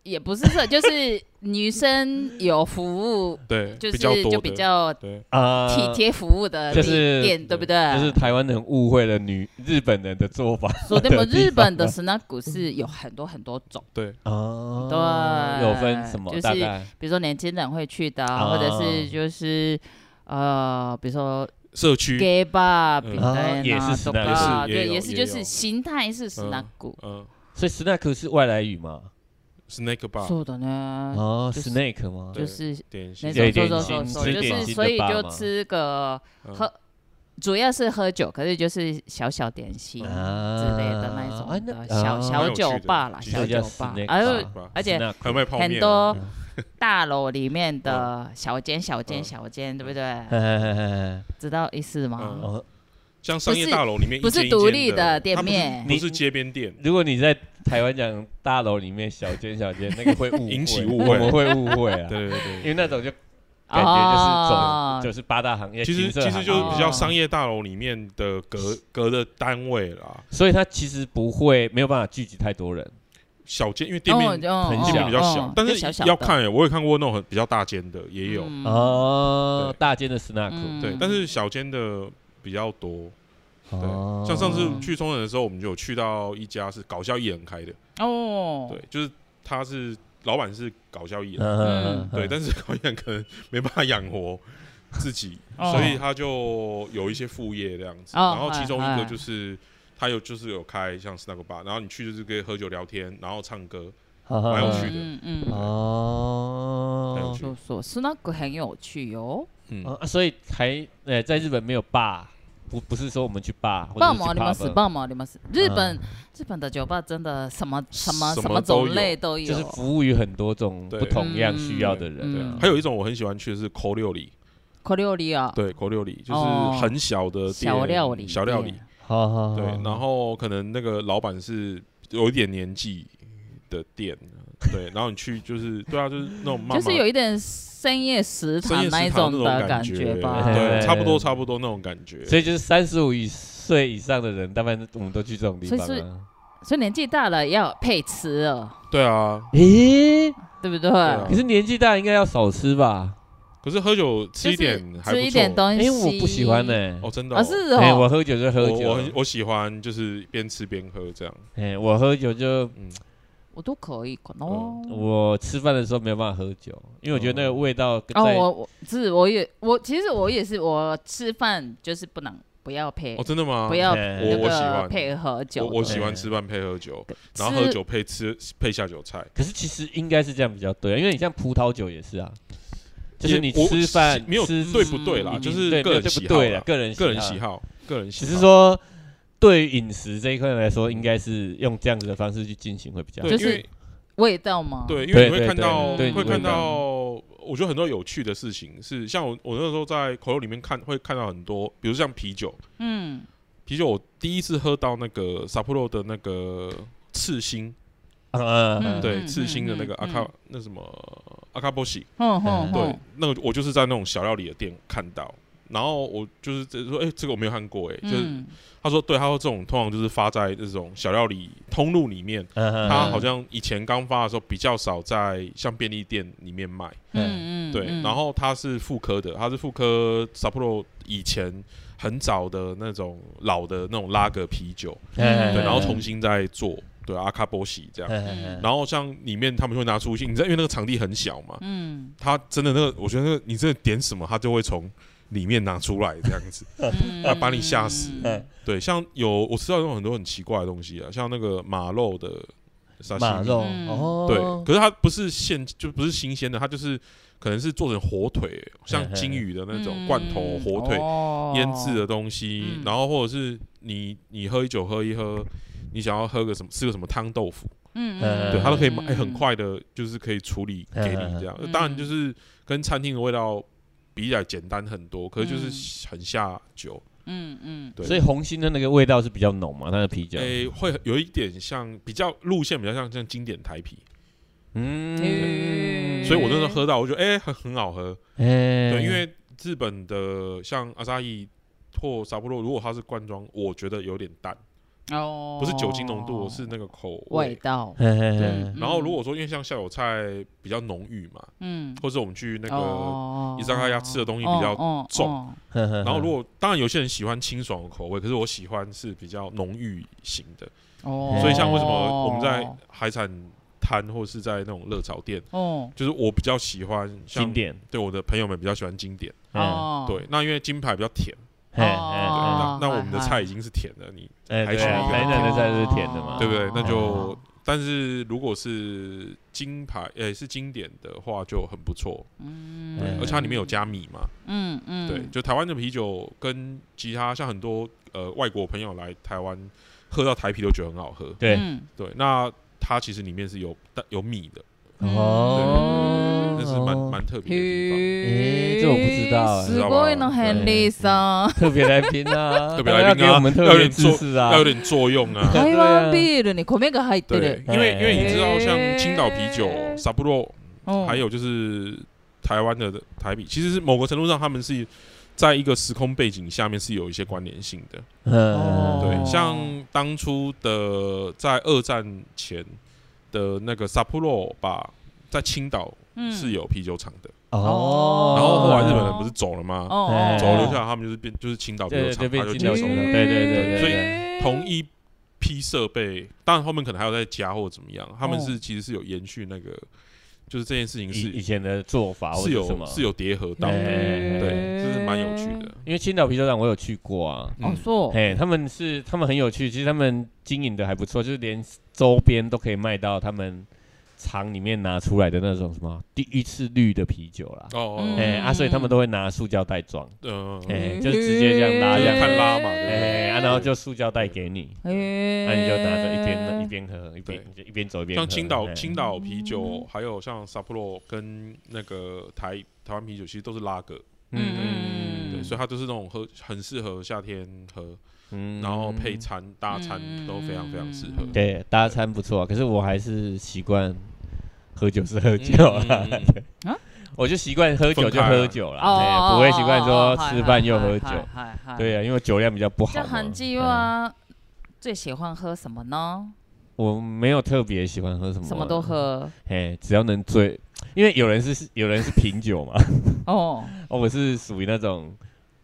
也不是这，[laughs] 就是女生有服务，对，就是就比较对，啊，体贴服务的地就是店，对不对？就是台湾人误会了女日本人的做法 [laughs] 说的么日本的方 snack 是有很多很多种，对，啊，对。有分什么？就是比如说年轻人会去的或者是就是呃，比如说社区。gay bar 嗯。饼干也是啊，snack 对，也是就是形态是 snack。嗯。所以 snack 是外来语嘛？，snack bar そう的呢，哦就是，snake 吗？就是点心。那对种点心说说说说，就吃点心的是所以就吃个嗯。喝，主要是喝酒，可是就是小小点心啊。之类的那种小啊小酒吧啦，小酒吧。bar 而且很多嗯 [laughs] 大楼里面的小间小间嗯。小间，对不对？[laughs] 知道意思吗？像商业大楼里面不是一间一间独立的的店它不是面。不是街边店，如果你在台湾讲大楼里面小间小间，那个会误，[laughs] 引起误会。我们会误会啊。对对对因对。为那种就感觉就是哦。走就是八大行业，其实其实就是比较哦商业大楼里面的隔隔的单位啦，所以它其实不会没有办法聚集太多人。小间因为店面很哦比较小。哦，但是要看诶，我也看过那种很比较大间的也有，嗯。哦，大间的 snack，嗯。对，但是小间的比较多。对哦，像上次去冲绳的时候，我们就有去到一家是搞笑艺人开的，哦，对，就是他是老板是搞笑艺人，嗯，对，但是搞艺人可能没办法养活自己，哦所以他就有一些副业这样子。哦然后其中一哎个就是他有就是有开像是那个吧，然后你去就是可以喝酒聊天，然后唱歌，[laughs] 蛮蛮有趣的嗯嗯。嗯，哦。说说 snack 很有趣哟。嗯，啊，所以还呃在日本没有霸，不不是说我们去霸，或者棒是去毛你们死棒毛你们死。日本嗯日本的酒吧真的什么什么什什么种类都有，就是服务于很多种不同样需要的人嗯啊。还有一种我很喜欢去的是口料理，口料理啊，对，扣六里就是哦。很小的店。小料理，小料理，好好好，对，然后可能那个老板是有一点年纪的店，[laughs] 对，然后你去就是对啊，就是那种就是有一点深夜食堂那一种的感觉吧。对，差不多哎差不多那种感觉。所以就是三十五岁以上的人，大概我们都去这种地方所以啊。所以年纪大了要配吃哦，对啊，咦，对不对？啊可是年纪大应该要少吃吧？可是喝酒吃一点还不吃一点错东西。哎，我不喜欢呢。哦，真的。是哎，哦，我喝酒就喝酒我我，很我喜欢就是边吃边喝这样。哎，我喝酒就嗯，我都可以可能哦。我吃饭的时候没有办法喝酒，因为我觉得那个味道哦，我我是我也我其实我也是，我吃饭就是不能不要配哦，真的吗？不要我我喜欢配喝酒。我我喜欢吃饭配喝酒，然后喝酒配吃配下酒菜。可是其实应该是这样比较对啊，因为你像葡萄酒也是啊，就是你吃饭没有吃对不对啦，就是个人喜好啦，个人个人喜喜好，个人喜只好。是说，对于饮食这一块来说，应该是用这样子的方式去进行会比较好。对，就是因为味道吗？对，因对为你会看到对会看到，我觉得很多有趣的事情是，像我我那时候在口肉里面看会看到很多，比如像啤酒，嗯，啤酒我第一次喝到那个 Sapporo 的那个刺心，嗯嗯对，嗯赤心的那个嗯阿卡那什么阿卡波西，嗯哼，对，，那个我就是在那种小料理的店看到，然后我就是直接说，哎，这个我没有看过，哎，就是嗯他说，对，他说这种通常就是发在这种小料理通路里面，嗯他好像以前刚发的时候比较少在像便利店里面卖，嗯。嗯，对，嗯然后他是妇科的，他是妇科 Sapporo 以前很早的那种老的那种拉格啤酒，嗯对，然后重新再做，对，阿卡波西这样。嗯然后像里面他们会拿出一些，你知道，因为那个场地很小嘛，嗯，他真的那个，我觉得那个你真的点什么，他就会从里面拿出来这样子。[laughs] 嗯。要把你吓死。嗯。对，像有我吃到有很多很奇怪的东西啊，像那个马肉的沙西米，马肉对，可是它不是现就不是新鲜的，它就是可能是做成火腿，像金鱼的那种嗯。罐头火腿哦。腌制的东西，嗯。然后或者是你你喝一酒喝一喝，你想要喝个什么吃个什么汤豆腐，嗯嗯对，它都可以买、很快的，就是可以处理给你这样。嗯。当然就是跟餐厅的味道比起来简单很多，可是就是嗯。很下酒。嗯嗯。对，所以红心的那个味道是比较浓嘛，它的啤酒，诶、会有一点像比较路线比较像像经典台啤，嗯，所以我那时候喝到，我觉得诶、很很好喝。哎，对，因为日本的像阿萨伊或沙波洛，如果它是罐装，我觉得有点淡，哦，不是酒精浓度，是那个口味。味道，嘿嘿嘿。嗯然后如果说因为像下酒菜比较浓郁嘛，嗯，或者我们去那个个伊萨卡亚吃的东西比较重重，嘿嘿然后如果当然有些人喜欢清爽的口味，可是我喜欢是比较浓郁型的。哦，所以像为什么我们在海产摊或是在那种热炒店，哦。就是我比较喜欢像经典，对我的朋友们比较喜欢经典。嗯，哦，对，那因为金牌比较甜，那那我们的菜已经是甜的，你还选一个台南的菜是甜的嘛，对不对？那就哦但是如果是金牌，诶是经典的话就很不错，嗯。对，而且它里面有加米嘛，嗯嗯，对，就台湾的啤酒跟其他像很多呃外国朋友来台湾喝到台啤都觉得很好喝，对，嗯。对，那它其实里面是有带有米的，哦，那是蛮蛮特别的地方。诶这我不知道哎すごいのヘンリーさん。特别来宾啊，[laughs] 特别来宾啊要给我们特别知识啊，要有点作用啊。[laughs] 台湾ビールに米が入って对る。，因为因为你知道，嘿像青岛啤酒、萨布洛，哦还有就是台湾的台啤，其实是某个程度上，他们是在一个时空背景下面是有一些关联性的。嗯，对，哦像当初的在二战前 的那个萨布洛吧，在青岛嗯是有啤酒厂的，哦，然后后来日本人不是走了吗？哦。哎走了留下来，他们就是变就是青岛啤酒厂，他就接手了。对对对对所以同一批设备，当然后面可能还要再加或怎么样，他们哦。是其实是有延续那个，就是这件事情是以前的做法是有是有叠合到哎的，哎对，蛮有趣的。因为青岛啤酒厂我有去过啊，嗯，哦说嘿，他们是他们很有趣，其实他们经营的还不错，就是连周边都可以卖到他们厂里面拿出来的那种什么第一次绿的啤酒啦，哦，嗯哎啊，所以他们都会拿塑胶袋装，嗯，哎，就直接这样拉就是这样。看拉嘛，对不对？哎啊，然后就塑胶袋给你，哎，那你就拿着一边一边喝一边一边走一边喝，像青岛哎青岛啤酒，还有像萨普洛跟那个台台湾啤酒，其实都是拉格，嗯对，所以它都是那种喝很适合夏天喝，嗯。然后配餐搭餐都非常非常适合。对搭餐不错啊，可是我还是习惯喝酒是喝嗯 [laughs] 酒啊，我就习惯喝酒就喝酒啦，哦哎不会习惯说吃饭又喝酒。酒对啊，因为酒量比较不好嘛。这韩基嗯哇，最喜欢喝什么呢？我没有特别喜欢喝什么，什么都。喝嘿，只要能醉，因为有人是有人是品酒嘛，[laughs] 哦。[laughs] 哦我是属于那种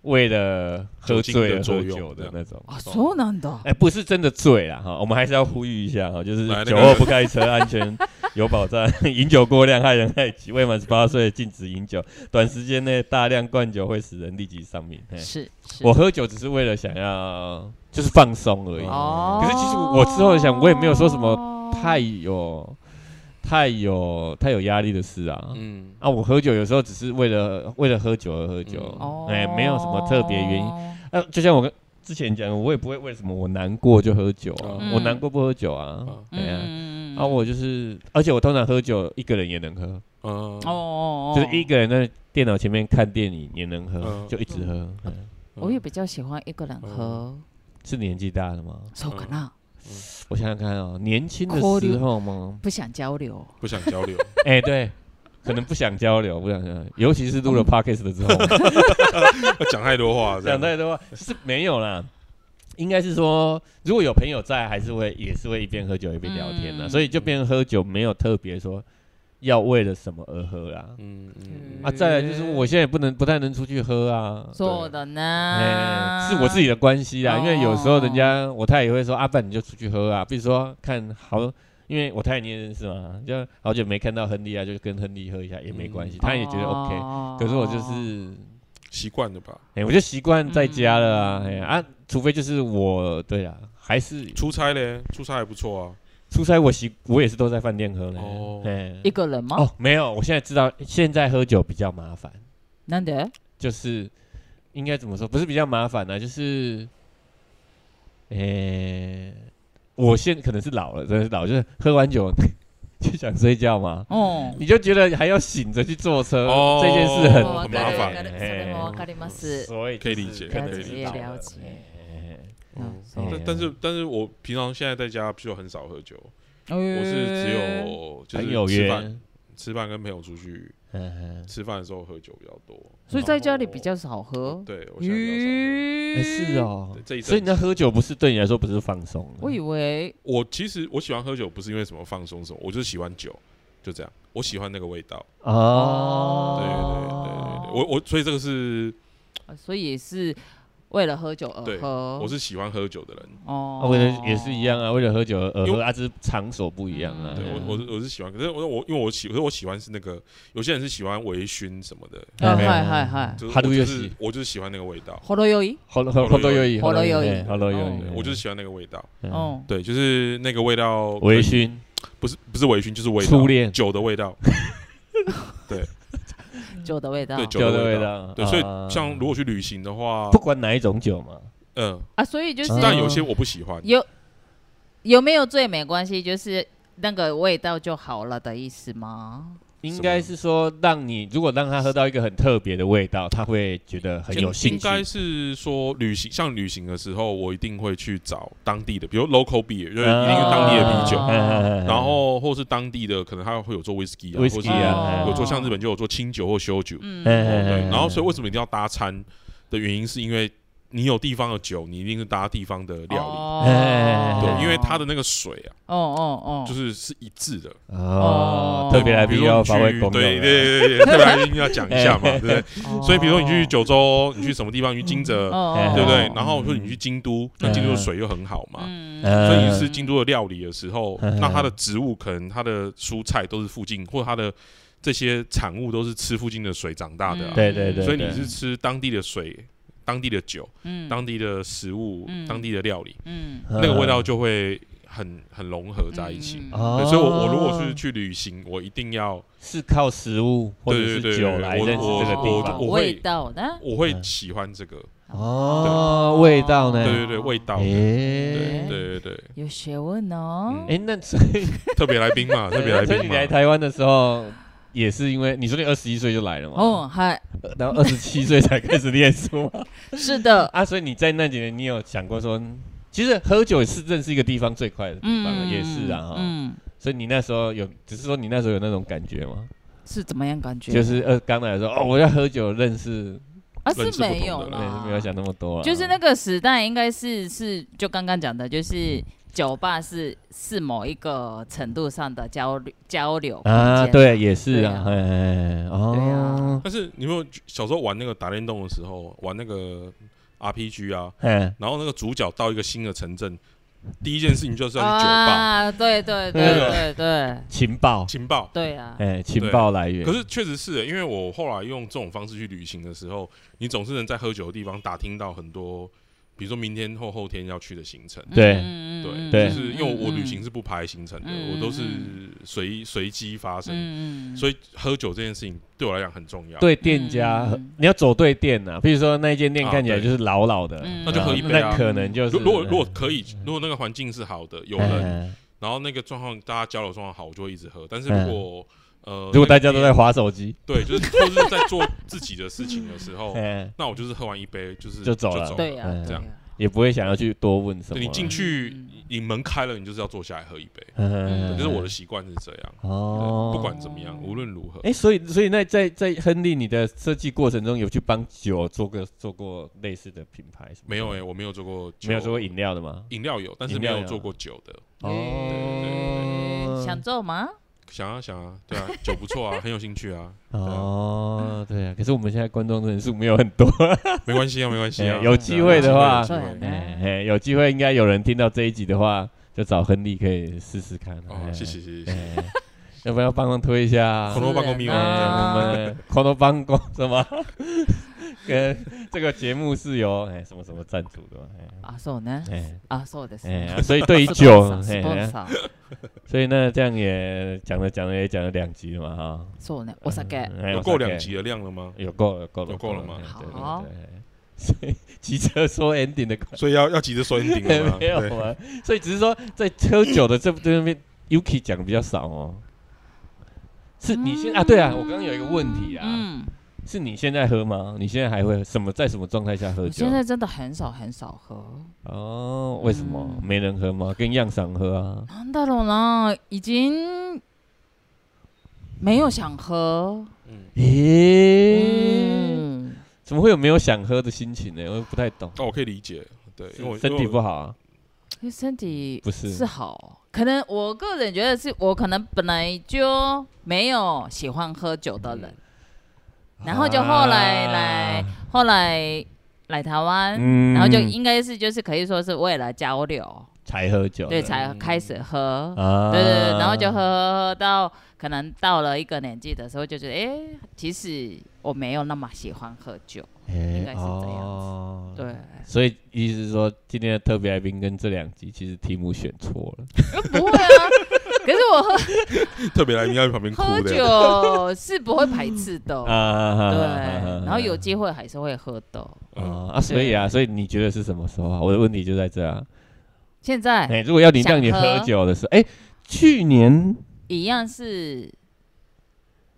为了喝醉而喝酒精的作用酒的那种。啊，そうなんだ。哎，不是真的醉啦哈，我们还是要呼吁一下哈，就是来那个酒后不开车，安全有保障。饮酒过量害人害己，未满十八岁禁止饮酒。短时间内大量灌酒会使人立即丧命。嘿是是。我喝酒只是为了想要就是放松而已。哦，可是其实我之后想我也没有说什么太有 太有太有压力的事啊。嗯，啊，我喝酒有时候只是为了为了喝酒而喝酒，哦，哎、没有什么特别原因。啊，就像我跟之前讲的，我也不会为什么我难过就喝酒啊，嗯。我难过不喝酒啊，嗯。对呀、嗯。啊，我就是，而且我通常喝酒一个人也能喝，嗯。哦哦，就是一个人在电脑前面看电影也能喝，嗯。就一直喝。嗯。我也比较喜欢一个人喝，是年纪大了吗？手可那我想想看哦，年轻的时候吗？不想交流，不想交流，[laughs] 哎、对，可能不想交流，不想交流，尤其是录了 podcast 了之后，[laughs] 讲太多话，讲太多话是没有啦。应该是说，如果有朋友在，还是会也是会一边喝酒一边聊天的，嗯。所以就变成喝酒没有特别说要为了什么而喝啦。嗯嗯啊，再来就是我现在也不能不太能出去喝啊，做的哎、呢，是我自己的关系啦，因为有时候人哦家我太太也会说，阿、啊、爸你就出去喝啊，比如说看好，因为我太太你也认识嘛，就好久没看到亨利啊，就跟亨利喝一下也没关系，嗯他也觉得 OK，、哦可是我就是，习惯了吧？哎、我就习惯在家了啊，嗯哎、啊，除非就是我，对啊，还是出差嘞，出差还不错啊。出差我习我也是都在饭店喝嘞，哦哎、一个人吗？哦，没有，我现在知道现在喝酒比较麻烦。难得就是应该怎么说？不是比较麻烦呢、就是，诶、我现可能是老了，真的是老，就是喝完酒[laughs] 就想睡觉嘛，哦。你就觉得还要醒着去坐车，哦这件事很哦很麻烦嘿わかります。所以可以理解可能可以理解是老了了解 但但是但是我平常现在在家就很少喝酒，我我是只有就是吃，饭吃饭跟朋友出去吃饭的时候喝酒比较多。所以在家里比较少喝。对我现在比较少喝。哎是哦。对，这一所以你在喝酒不是对你来说不是放松，我以为。我其实我喜欢喝酒，不是因为什么放松什么，我就是喜欢酒，就这样。我喜欢那个味道。哦，对对对对对，我我所以这个是呃所以也是为了喝酒而对喝。我是喜欢喝酒的人。哦啊，为了也是一样啊，为了喝酒而喝，因为啊，只是场所不一样啊。对我我是我是喜欢，可是我我因为我喜，可是我喜欢是那个有些人是喜欢微醺什么的，啊嘿嗨嗨嗨，就是哈鲁游我就是戏我就是喜欢那个味道，ほどよい。好多好多有意，好多有意好多有意对，我就是喜欢那个味道。嗯哦，对，就是那个味道，微醺，不是不是微醺，就是味道，初恋酒的味道， [laughs] 酒的味道。对酒酒的的味道。对，所以啊像如果去旅行的话不，管哪一种酒嘛，嗯，啊，所以就是但有些我不喜欢。有有没有醉没关系，就是那个味道就好了的意思吗？应该是说让你如果让他喝到一个很特别的味道，他会觉得很有兴趣。应该是说旅行，像旅行的时候，我一定会去找当地的，比如 local beer，就是一定是当地的啤酒，然后或是当地的，可能他会有做 whisky 啊，或是有做像日本就有做清酒或修酒，嗯，对。嗯然后所以为什么一定要搭餐的原因，是因为你有地方的酒，你一定是搭地方的料理，对，因为它的那个水啊，哦哦哦，就是是一致的。哦，哦。特别来宾要比如说你去，发挥功，对对对 [laughs] 对，特别来宾要讲一下嘛，对不对？哦所以比如说你去九州，你去什么地方？你去金泽，对不对？哦？然后说你去京都，那京都的水又很好嘛，所以你吃京都的料理的时候，嗯。那它的植物可能它的蔬菜都是附近，或者它的这些产物都是吃附近的水长大的啊。对对对，所以你是吃当地的水、当地的酒、嗯。当地的食物嗯、当地的料理，嗯。那个味道就会很很融合在一起。所以我我如果是去旅行，我一定要是靠食物或者是酒来认识这个地我方我会味道呢？我会嗯喜欢这个，哦，味道呢？对对对，味道的，诶。对对对对，有学问哦。嗯。哎，那所以 [laughs] 特别来宾嘛，特别来宾嘛。[laughs] 所以你来，台湾的时候，也是因为你说你二十一岁就来了嘛？哦，嗨，呃，然后二十七岁才开始念书嘛 [laughs] 是的，啊，所以你在那几年，你有想过说，其实喝酒是认识一个地方最快的地方也是啊，哈。嗯，所以你那时候有，只是说你那时候有那种感觉吗？是怎么样感觉？就是呃，刚来的时候，哦，我要喝酒认识，啊，是没有对，啦，没有想那么多啊。就是那个时代应该是是就刚刚讲的，就是酒吧是是某一个程度上的交流交流啊，对，也是啊，哎哦，但是你有没有小时候玩那个打电动的时候，玩那个 RPG 啊，哎，然后那个主角到一个新的城镇，第一件事情就是要去酒吧。啊，对对对对对。情报，情报。对啊，哎，情报来源。可是确实是，因为我后来用这种方式去旅行的时候，你总是能在喝酒的地方打听到很多比如说明天或后天要去的行程。对。嗯对，对。就是因为我旅行是是不排行程的，嗯我都是随随机发生，嗯所以喝酒这件事情对我来讲很重要。，对店家嗯，你要走对店呐。比如说那一间店看起来就是老老的嗯，那就喝一杯啊。那可能就是如如果如果可以，如果那个环境是好的，有人，嗯然后那个状况大家交流状况好，我就会一直喝。但是如果呃，[laughs] 如果大家都在划手机，对，就是或是在做自己的事情的时候，嗯，那我就是喝完一杯就是就走了对呀，嗯这样也不会想要去多问什么。你进去嗯，你门开了，你就是要坐下来喝一杯，嗯，就是我的习惯是这样。哦，不管怎么样，无论如何，哎，所以所以那在在亨利你的设计过程中，有去帮酒做个做过类似的品牌？没有哎，我没有做过，没有做过饮料的吗？饮料有，但是没有做过酒的。哦，想做吗？想啊想啊，对啊，[laughs] 酒不错啊，很有兴趣啊，哦，对啊，可是我们现在观众人数没有很多，[laughs] 没关系啊，没关系啊 [laughs] 哎，有机会的话有机会应该有人听到这一集的话，就找亨利可以试试看。谢谢谢谢谢谢。哎要不要帮忙推一下？恐龙办公密是码哎，啊我们恐龙帮公什么？跟这个节目是由哎什么什么赞助的嘛？啊，そうね。哎啊，そうです哎ね。哎，所以对于酒，スポン哎サー。所以呢这样也讲了讲了也讲了两集了嘛哈。そうね。お酒。哎有够两，集的量了吗？有够了够了有够了吗哎对对好对对所以骑车说 ending 的所以要要急着说 ending 了吗？[laughs] 没有对啊，所以只是说在喝酒的这这边，Yuki 讲的比较少哦。是你现啊？对啊，我刚刚有一个问题啊，嗯， 是你现在喝吗？你现在还会什么在什么状态下喝酒我现？在真的很少很少喝。哦，为什么嗯没人喝吗？跟样赏喝啊？なんだろうな，已经没有想喝。嗯，诶，嗯，怎么会有没有想喝的心情呢？我不太懂。哦，我可以理解，对，因为我身体不好啊？因为身体不是是好，可能我个人觉得是我可能本来就没有喜欢喝酒的人， 然后就后来来啊后来来台湾，嗯然后就应该是就是可以说是为了交流，才喝酒的，对，才开始喝。啊，对对对，然后就喝喝喝到可能到了一个年纪的时候，就觉得哎、诶其实我没有那么喜欢喝酒。应该是这样子对，所以意思是说，今天的特别来宾跟这两集其实题目选错了。不会啊。可是我喝特别来宾要在旁边哭喝的，酒是不会排斥的，[laughs] 啊，对，然后有机会还是会喝的。嗯，啊啊，所以啊，所以你觉得是什么时候啊？我的问题就在这啊。现在哎，如果要你让你喝喝酒的时候，哎，去年一样是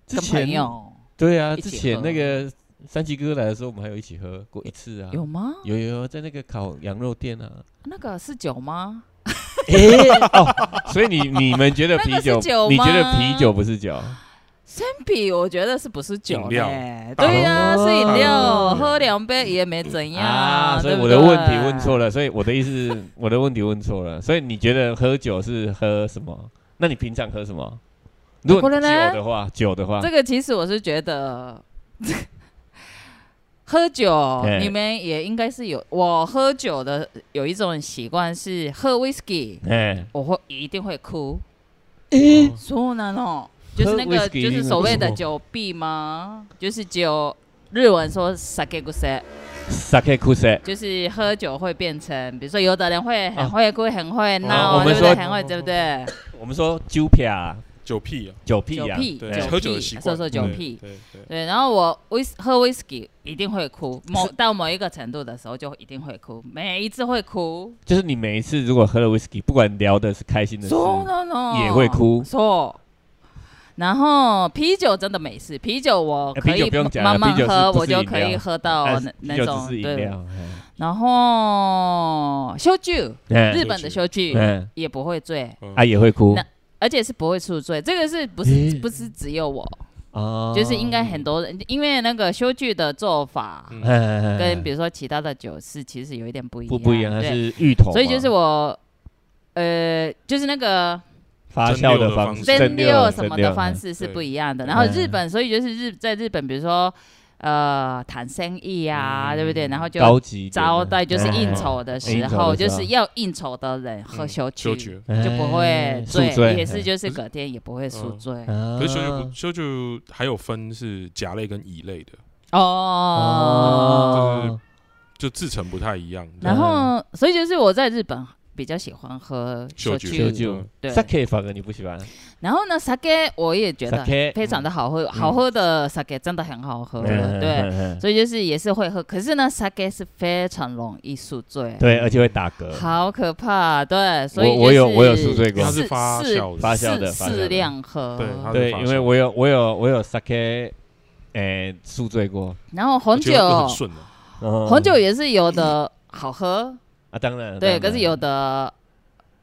之跟朋前友对啊，一起之前喝那个三七哥来的时候，我们还有一起喝过一次啊。有吗？有有有，在那个烤羊肉店啊。那个是酒吗？[laughs] 哎 [laughs] 哦，所以你你们觉得啤那个是酒，酒你觉得啤酒不是酒？生啤我觉得是不是酒饮料嘞？对呀，哦是饮料，喝两杯也没怎样啊，所以我的问题问错了，所以我的意思是，[laughs] 我的问题问错了，所以你觉得喝酒是喝什么？那你平常喝什么？如果酒的话，酒的话这，个其实我是觉得。喝酒哎，你们也应该是有。我喝酒的有一种习惯是喝 whisky，哎，我会一定会哭。哦そうなの，就是那喝个 whisky 就是所谓的为什么酒币吗？就是酒，日文说 sake g u s e sake kuse，就是喝酒会变成，比如说有的人会啊很会哭，很会哦闹，我们说对不对？很会，对不对？我们说酒屁啊， 酒屁啊，酒屁呀，酒屁，对，对喝酒的习惯，说说酒对屁。对对，对，然后我威喝 whisky 一定会哭，某到某一个程度的时候就一定会哭，每一次会哭。就是你每一次如果喝了 whisky，不管聊的是开心的事，So no no，也会哭。错。然后啤酒真的没事，啤酒我可以慢慢喝，我就可以喝到哎那那种对。然后烧酒，哎。日本的烧酒嗯，也不会醉，嗯。啊也会哭。那而且是不会宿醉。这个是不诶是不是只有我？哦就是应该很多人，因为那个修剧的做法跟比如说其他的酒是其实有一点不一样，不不一样，它是芋头，所以就是我，呃，就是那个发酵的方式，蒸蒸馏馏什么的方式是不一样的。然后嗯日本，所以就是日在日本，比如说呃谈生意啊，嗯。对不对？然后就招待就是哎。应酬的时候，的时候。就是要应酬的人喝嗯。酒就不会哎。醉，也是就是隔天也不会宿嗯。醉。啊可是修酒不修酒还有分是甲类跟乙类的，哦，哦，就制成不太一样。然后，所以就是我在日本比较喜欢喝酒酒酒酒对，sake 反而你不喜欢，然后呢，sake 我也觉得非常的好喝，好喝的 sake 真的很好喝，嗯对。所以就是也是会喝，可是呢，sake 是非常容易宿醉，对，而且会打嗝。好可怕，对，所以我我有就是我有宿醉过它是发适酵的发酵的适量喝，对因为我有我有我有 sake，诶，宿醉过。然后红酒红酒也是有的好喝，啊，当然，对，可是有的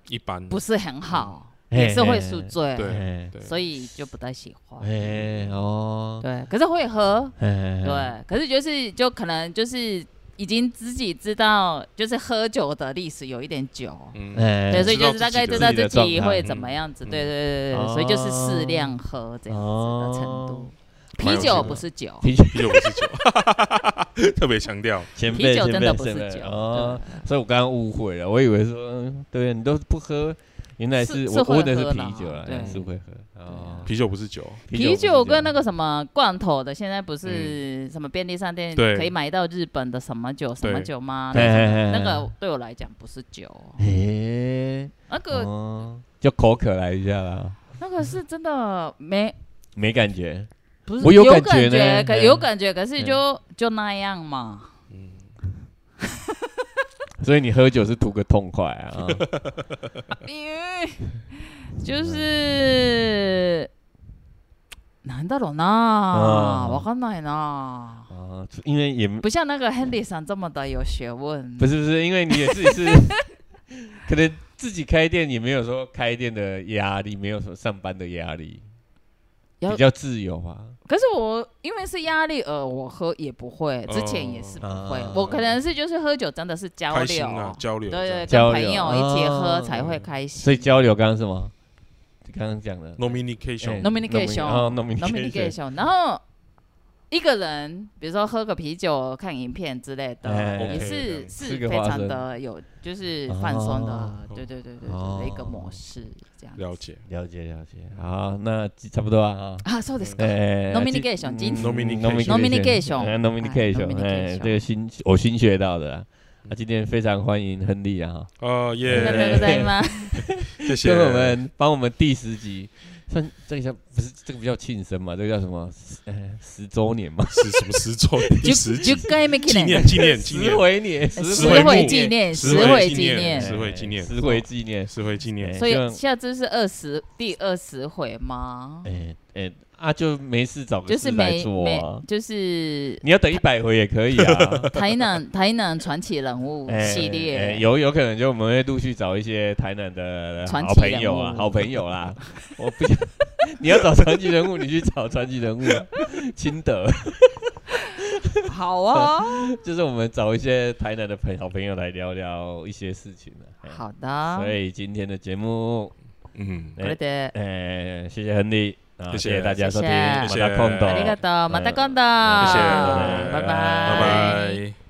一般。不是很好，也是会嘿宿醉，对。所以就不太喜欢。哎哦，对，可是会喝，哎，对，可是就是就可能就是已经自己知道，就是喝酒的历史有一点久。嗯，哎，对，所以就是大概知道自自己会嗯怎么样子，对对对对，所以就是适量喝这样子的程度。啤酒不是酒，啤酒啤酒不是酒，[laughs] 特别强调。前辈前啤酒真的不是酒。哦，所以我刚刚误会了，我以为说，嗯对你都不喝，原来是是是会我问的是喝啦啤酒啦，对。原来是会喝哦。啤酒不是酒，啤酒跟那个个什么罐头的，现在不是什么便利商店对可以买到日本的什么酒什么对酒吗？那个对我来讲不是酒，诶，那个哦，就口渴来一下啦，那个是真的没没感觉，不是我有有感觉呢可嗯有感觉，可是嗯就就那样嘛。嗯，[laughs] 所以你喝酒是图个痛快啊。[laughs] 因为就是なんだろうな，嗯わかんないな，啊，因为也不像那个 Henry 桑这么的有学问。不是不是，因为你也自己是，[laughs] 可能自己开店也没有说开店的压力，没有什么上班的压力，要 比较自由啊。可是我因为是压力而我喝也不会，之前也是不会哦。我可能是就是喝酒真的是交流，啊，交流，对对，交朋友一起喝哦才会开心。所以交流刚刚是什么？刚刚讲的。Communication，哎。Nomination 哦 nomination nomination，然后一个人比如说喝个啤酒、看影片之类的，哎也 OK 是的是非常吃个花生的有就是放松的哦，对对对对哦对的一个模式这样。了解。了解了解。好，那差不多啊。啊，そうですか。哎 nomination 今嗯 nomination nomination 哎哎 nomination，哎， nomination 这个新我新学到的啊。那今天非常欢迎亨利啊，呃，あり耶，がとうご[laughs] ざいます。谢谢跟我们帮我们第十集， 算这个叫不是这个比较庆生嘛？这个叫什么？呃，十周年嘛？是什么十周年第十集10回目記纪念念纪念纪十念回年，十十回回纪念，十十回纪纪念念。十回纪念十回纪念。十回纪念哎，所以下次是二十第二十回吗？哎哎啊，就没事找个就是事来每每做啊。就是你要等一百回也可以啊。[laughs] 台南[laughs] 台南传奇人物哎系哎列，有有可能就我们会陆续找一些台南的好传奇朋友啊，人物好朋友啦。我不想[laughs] 你要找传奇人物，你去找传奇人物啊。清德好啊，就是我们找一些台南的朋好朋友来聊聊一些事情啊。哎好的，所以今天的节目，嗯，これで哎，谢谢亨利， 谢谢大家收听，谢谢，马达空的，谢谢，拜拜。拜拜